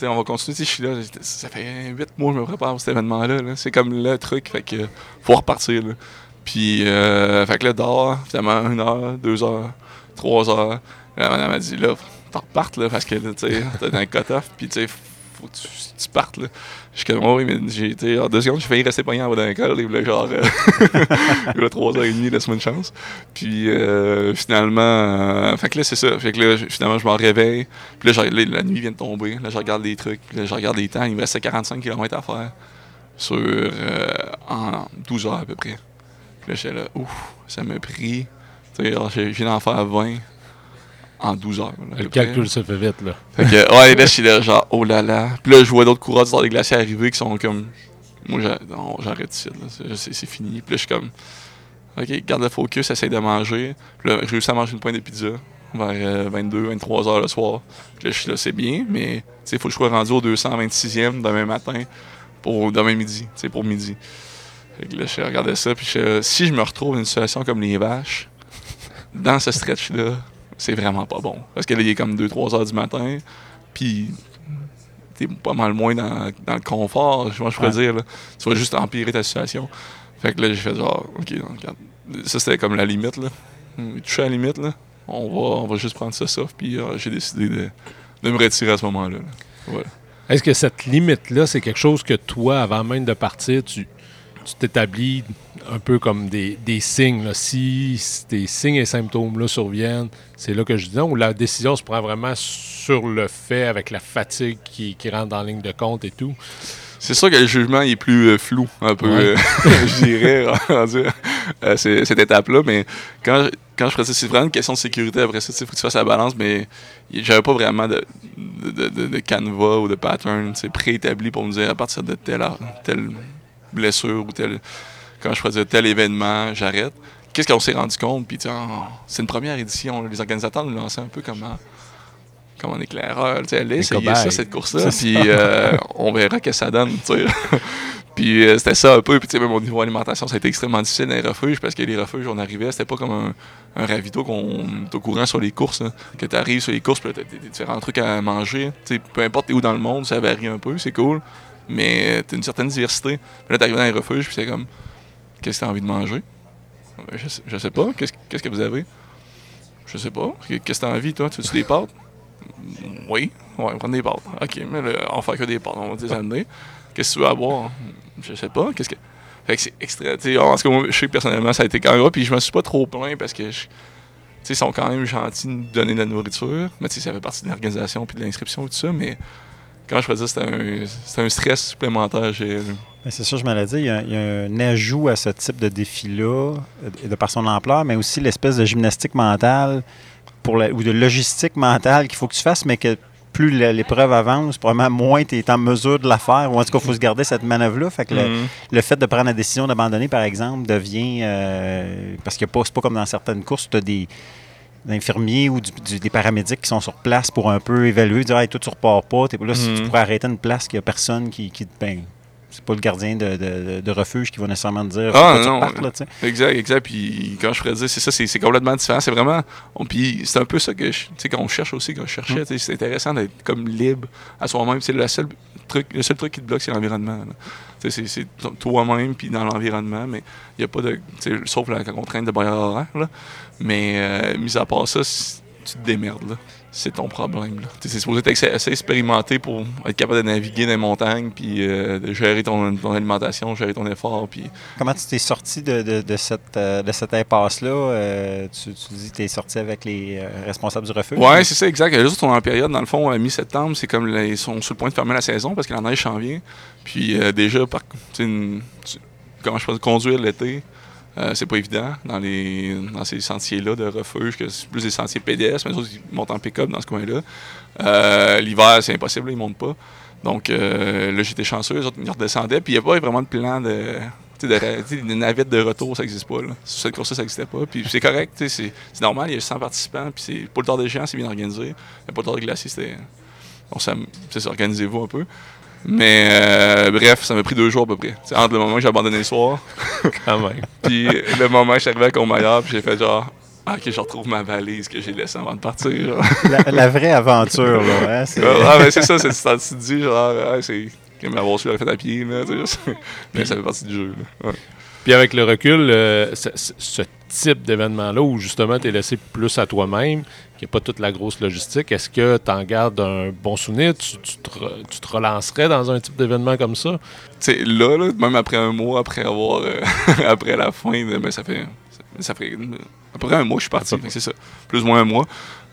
on va continuer. Je suis là, ça fait huit mois que je me prépare pour cet événement-là. c'est comme le truc, fait que faut repartir. Puis, euh, fait que là, dehors, finalement, une heure, deux heures, trois heures. La madame m'a dit, là, faut repartes, là, parce que, sais, t'as un cut-off, puis, tu faut que tu, partes, là. Je suis comme, oh, oui, mais j'ai été, en deux secondes, j'ai failli rester pogné en bas d'un col, là, genre, euh, il trois heures et demie, laisse-moi une chance. Puis, euh, finalement, euh, fait que là, c'est ça. Fait que là, finalement, je m'en réveille. Puis là, la nuit vient de tomber. Là, je regarde les trucs. Puis là, je regarde les temps. Il me restait 45 km à faire sur, en 12 heures à peu près. Puis là, j'étais là, ouf, ça m'a pris. Tu sais, viens d'en faire 20 en 12 heures. le calcul se fait vite, là. Fait que, ouais, là, je suis là, genre, oh là là. Puis là, je vois d'autres coureurs dans les glaciers arriver qui sont comme. Moi, j'arrête ici, là. C'est fini. Puis là, je suis comme. Ok, garde le focus, essaye de manger. Puis là, j'ai réussi à manger une pointe de pizza vers 22, euh, 23 heures le soir. Puis là, je suis là, c'est bien, mais il faut que je sois rendu au 226e demain matin pour demain midi, tu pour midi. Fait que là, je regardais ça, puis si je me retrouve dans une situation comme les vaches, dans ce stretch-là, c'est vraiment pas bon. Parce que là, il est comme 2-3 heures du matin, puis t'es pas mal moins dans, le confort, je pourrais dire. Là. Tu vas juste empirer ta situation. Fait que là, j'ai fait genre, OK, ça c'était comme la limite. Là. Touché à la limite, là. On va, on va juste prendre ça soft, puis euh, j'ai décidé de, me retirer à ce moment-là. Est-ce que cette limite-là, c'est quelque chose que toi, avant même de partir, tu tu t'établis un peu comme des, signes. Si tes signes et symptômes-là surviennent, c'est là que je dis non, où la décision se prend vraiment sur le fait avec la fatigue qui, qui rentre en ligne de compte et tout. C'est sûr que le jugement est plus euh, flou, un peu, euh, je dirais, euh, cette étape-là. Mais quand, quand je faisais, c'est vraiment une question de sécurité après ça. Il faut que tu fasses la balance, mais j'avais pas vraiment de, de, de, canevas ou de pattern préétabli pour me dire à partir de telle, telle blessure ou tel. Quand je faisais tel événement, j'arrête. Qu'est-ce qu'on s'est rendu compte? Puis, c'est une première édition. Les organisateurs nous lançaient un peu comme comme un éclaireur. Allez essayer ça, cette course-là, puis euh, on verra que ça donne. puis euh, c'était ça un peu. Puis même au niveau alimentation, ça a été extrêmement difficile dans les refuges parce que les refuges, on arrivait, c'était pas comme un, un ravito qu'on est au courant sur les courses. Que tu arrives sur les courses, puis tu as différents trucs à manger. peu importe où dans le monde, ça varie un peu, c'est cool. Mais tu as une certaine diversité. Puis là, tu arrives dans les refuges, puis c'est comme qu'est-ce que tu as envie de manger? Je sais, sais pas. Qu'est-ce que vous avez? Je sais pas. Qu'est-ce que tu as envie, toi? Tu veux des pâtes? Oui, ouais, prendre des pâtes. OK, mais là, on fait que des pâtes, on va les amener. Qu'est-ce que tu veux avoir? Je sais pas. Qu'est-ce que. Fait que c'est extra. Moi, je sais que personnellement, ça a été quand même. Puis je me suis pas trop plaint parce que. Ils sont quand même gentils de nous donner de la nourriture. Mais ça fait partie de l'organisation puis de l'inscription et tout ça. Mais quand je faisais, c'était un, un, stress supplémentaire. C'est sûr, je me l'ai dit, il y, a, un ajout à ce type de défi-là, de par son ampleur, mais aussi l'espèce de gymnastique mentale pour ou de logistique mentale qu'il faut que tu fasses, mais que plus l'épreuve avance, probablement moins tu es en mesure de la faire, ou en tout cas, il faut se garder cette manœuvre-là. Fait que le, mm-hmm. fait de prendre la décision d'abandonner, par exemple, devient. Euh, parce que c'est pas comme dans certaines courses, tu as des infirmiers ou des paramédics qui sont sur place pour un peu évaluer, dire hey, toi tu repars pas, es, là, si tu mm-hmm. pourrais arrêter une place qu'il n'y a personne qui, qui ben, c'est pas le gardien de, refuge qui va nécessairement te dire ah, non, tu là, Exact, exact. Puis quand je ferais dire, c'est ça, c'est complètement différent. C'est vraiment. puis c'est un peu ça que je, qu'on cherche aussi, qu'on cherchait. Mm. C'est intéressant d'être comme libre à soi-même. C'est le seul le seul truc qui te bloque, c'est l'environnement. C'est toi-même puis dans l'environnement, mais il a pas de. Sauf la contrainte de barrière horaire. Mais euh, mis à part ça, tu te démerdes. C'est ton problème. Tu es supposé être assez, expérimenté pour être capable de naviguer dans les montagnes, puis euh, de gérer ton, alimentation, gérer ton effort. Puis... Comment tu t'es sorti de, cette, euh, de cette impasse-là? Euh, tu, dis que tu es sorti avec les responsables du refuge? Oui, c'est ça, exact. Les autres sont en période, dans le fond, à mi-septembre, c'est comme ils sont sur le point de fermer la saison parce que la neige s'en vient. Puis déjà, par, comment je peux conduire l'été, euh, c'est pas évident dans, les, dans ces sentiers-là de refuge, que c'est plus des sentiers PDS, mais autres, ils montent en pick-up dans ce coin-là. Euh, l'hiver, c'est impossible, ils montent pas. Donc euh, là, j'étais chanceux, les autres, ils redescendaient, puis il n'y a pas vraiment de plan de. des navettes de retour, ça n'existe pas. Cette course-là, ça n'existait pas. Puis c'est correct, c'est normal, il y a 100 participants. Puis c'est pour le temps des géants, c'est bien organisé. Mais pour le temps de glacier, c'était. Bon, c'est organisez-vous un peu. Mais euh, bref, ça m'a pris deux jours à peu près. entre le moment où j'ai abandonné le soir. Quand même. puis le moment où je suis arrivé à Courmayeur, puis j'ai fait genre. Ah, ok, je retrouve ma valise que j'ai laissée avant de partir. La, vraie aventure, là. Hein, c'est... ah, ben c'est ça, c'est ça. Tu te dis, genre, ah, c'est comme avoir su la fait à pied, là. Mais ça fait partie du jeu, là. Puis avec le recul, euh, ce, type d'événement-là où justement tu es laissé plus à toi-même, qu'il n'y a pas toute la grosse logistique, est-ce que tu en gardes un bon souvenir? Tu, te, relancerais dans un type d'événement comme ça? Tu sais, là, même après un mois, après avoir euh, après la fin, ça fait ça fait à peu près un mois je suis parti. C'est ça. Plus ou moins un mois.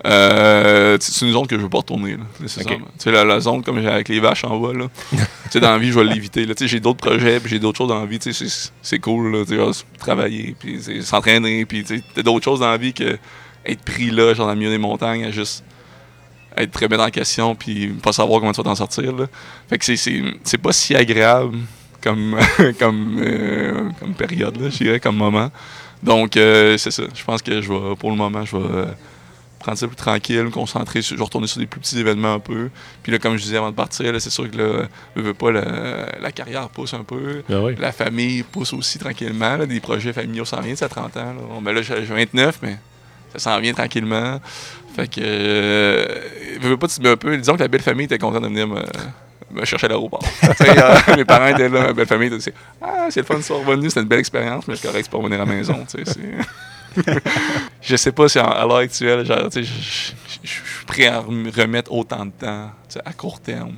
Euh, c'est une zone que je veux pas retourner. C'est La, la, zone comme avec les vaches en bas. Là. dans la vie, je vais l'éviter. J'ai d'autres projets, j'ai d'autres choses dans la vie. C'est cool. Là, travailler, puis s'entraîner. Puis t'as d'autres choses dans la vie que être pris là, genre dans le milieu des montagnes, à juste être très bien en question, puis pas savoir comment tu vas t'en sortir. Là. Fait que c'est pas si agréable comme, comme, euh, comme période, je dirais, comme moment. Donc, euh, c'est ça. Je pense que je vais, pour le moment, je vais euh, prendre ça plus tranquille, me concentrer sur, je vais retourner sur des plus petits événements un peu. Puis là, comme je disais avant de partir, c'est sûr que là, je veux pas, la, carrière pousse un peu. Ah la famille pousse aussi tranquillement. des projets familiaux s'en viennent, ça à 30 ans. Là, bon, ben là j'ai 29, mais ça s'en vient tranquillement. Fait que, euh, je veux pas te un peu. Disons que la belle famille était contente de venir me me chercher à l'aéroport. Euh, mes parents étaient là, ma belle famille était Ah, c'est le fun de soir revenu, c'était une belle expérience, mais c'est correct, c'est pas revenir à la maison. je sais pas si à l'heure actuelle, je suis prêt à remettre autant de temps à court terme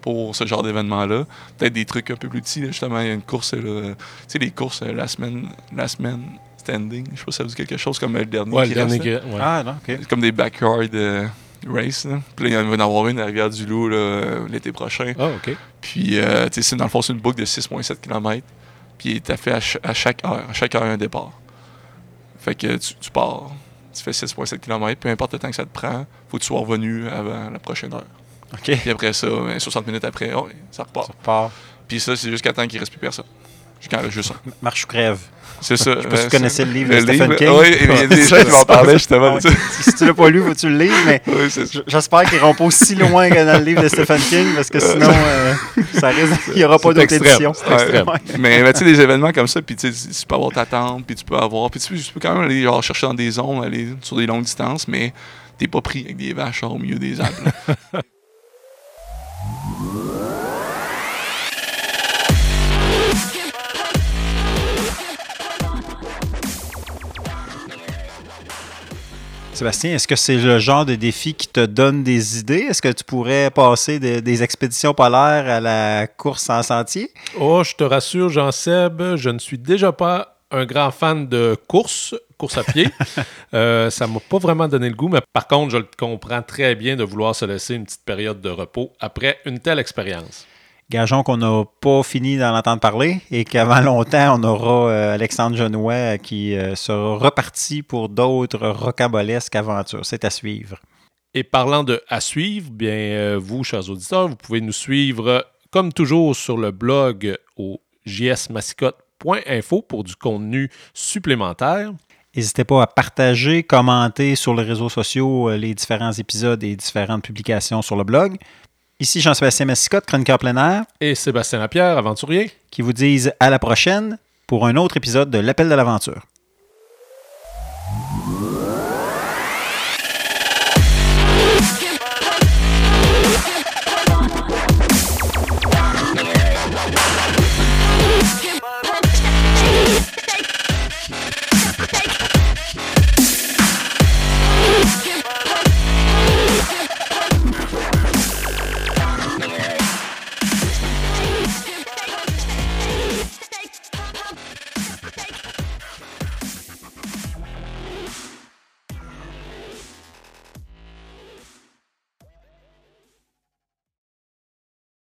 pour ce genre d'événement-là. Peut-être des trucs un peu plus petits, justement. Il y a une course, tu sais, les courses la semaine, la semaine standing. Je sais pas si ça vous dit quelque chose comme le dernier. Ouais, le dernier Ah, non, ok. Comme des backyard euh, race. Puis là, il va y en avoir une à Rivière-du-Loup l'été prochain. Ah, ok. Puis, euh, tu sais, dans le fond, c'est une boucle de 6,7 km. Puis, tu as fait à, chaque heure. À chaque heure, un départ. Fait que tu, pars, tu fais 6,7 km. Peu importe le temps que ça te prend, faut que tu sois revenu avant la prochaine heure. OK. Puis après ça, 60 ben, minutes après, oh, ça repart. Ça repart. Puis ça, c'est jusqu'à temps qu'il ne reste plus personne. Jusqu'à juste ça. Marche ou crève. C'est ça. Je sais pas si tu connaissais le livre de Stephen King. Oui, il y a des gens qui m'en parlaient justement. si tu l'as pas lu, faut que tu le lises, mais j'espère qu'ils iront pas aussi loin que dans le livre de Stephen King, parce que sinon, euh, ça risque, il n'y aura pas d'autre édition. Mais, mais tu sais, des événements comme ça, puis tu peux avoir ta tente, puis tu peux avoir. Puis tu peux, quand même aller genre, chercher dans des zones, aller sur des longues distances, mais t'es pas pris avec des vaches au milieu des Alpes. Sébastien, est-ce que c'est le genre de défi qui te donne des idées? Est-ce que tu pourrais passer des expéditions polaires à la course en sentier? Oh, je te rassure, Jean-Seb, je ne suis déjà pas un grand fan de course, course à pied. euh, ça m'a pas vraiment donné le goût, mais par contre, je le comprends très bien de vouloir se laisser une petite période de repos après une telle expérience. Gageons qu'on n'a pas fini d'en entendre parler et qu'avant longtemps, on aura euh, Alexandre Genois qui euh, sera reparti pour d'autres rocambolesques aventures. C'est à suivre. Et parlant de à suivre, bien, euh, vous, chers auditeurs, vous pouvez nous suivre comme toujours sur le blog au jsmascotte.info pour du contenu supplémentaire. N'hésitez pas à partager, commenter sur les réseaux sociaux les différents épisodes et différentes publications sur le blog. Ici Jean-Sébastien Massicotte, chroniqueur plein air. Et Sébastien Lapierre, aventurier. Qui vous disent à la prochaine pour un autre épisode de L'Appel de l'aventure.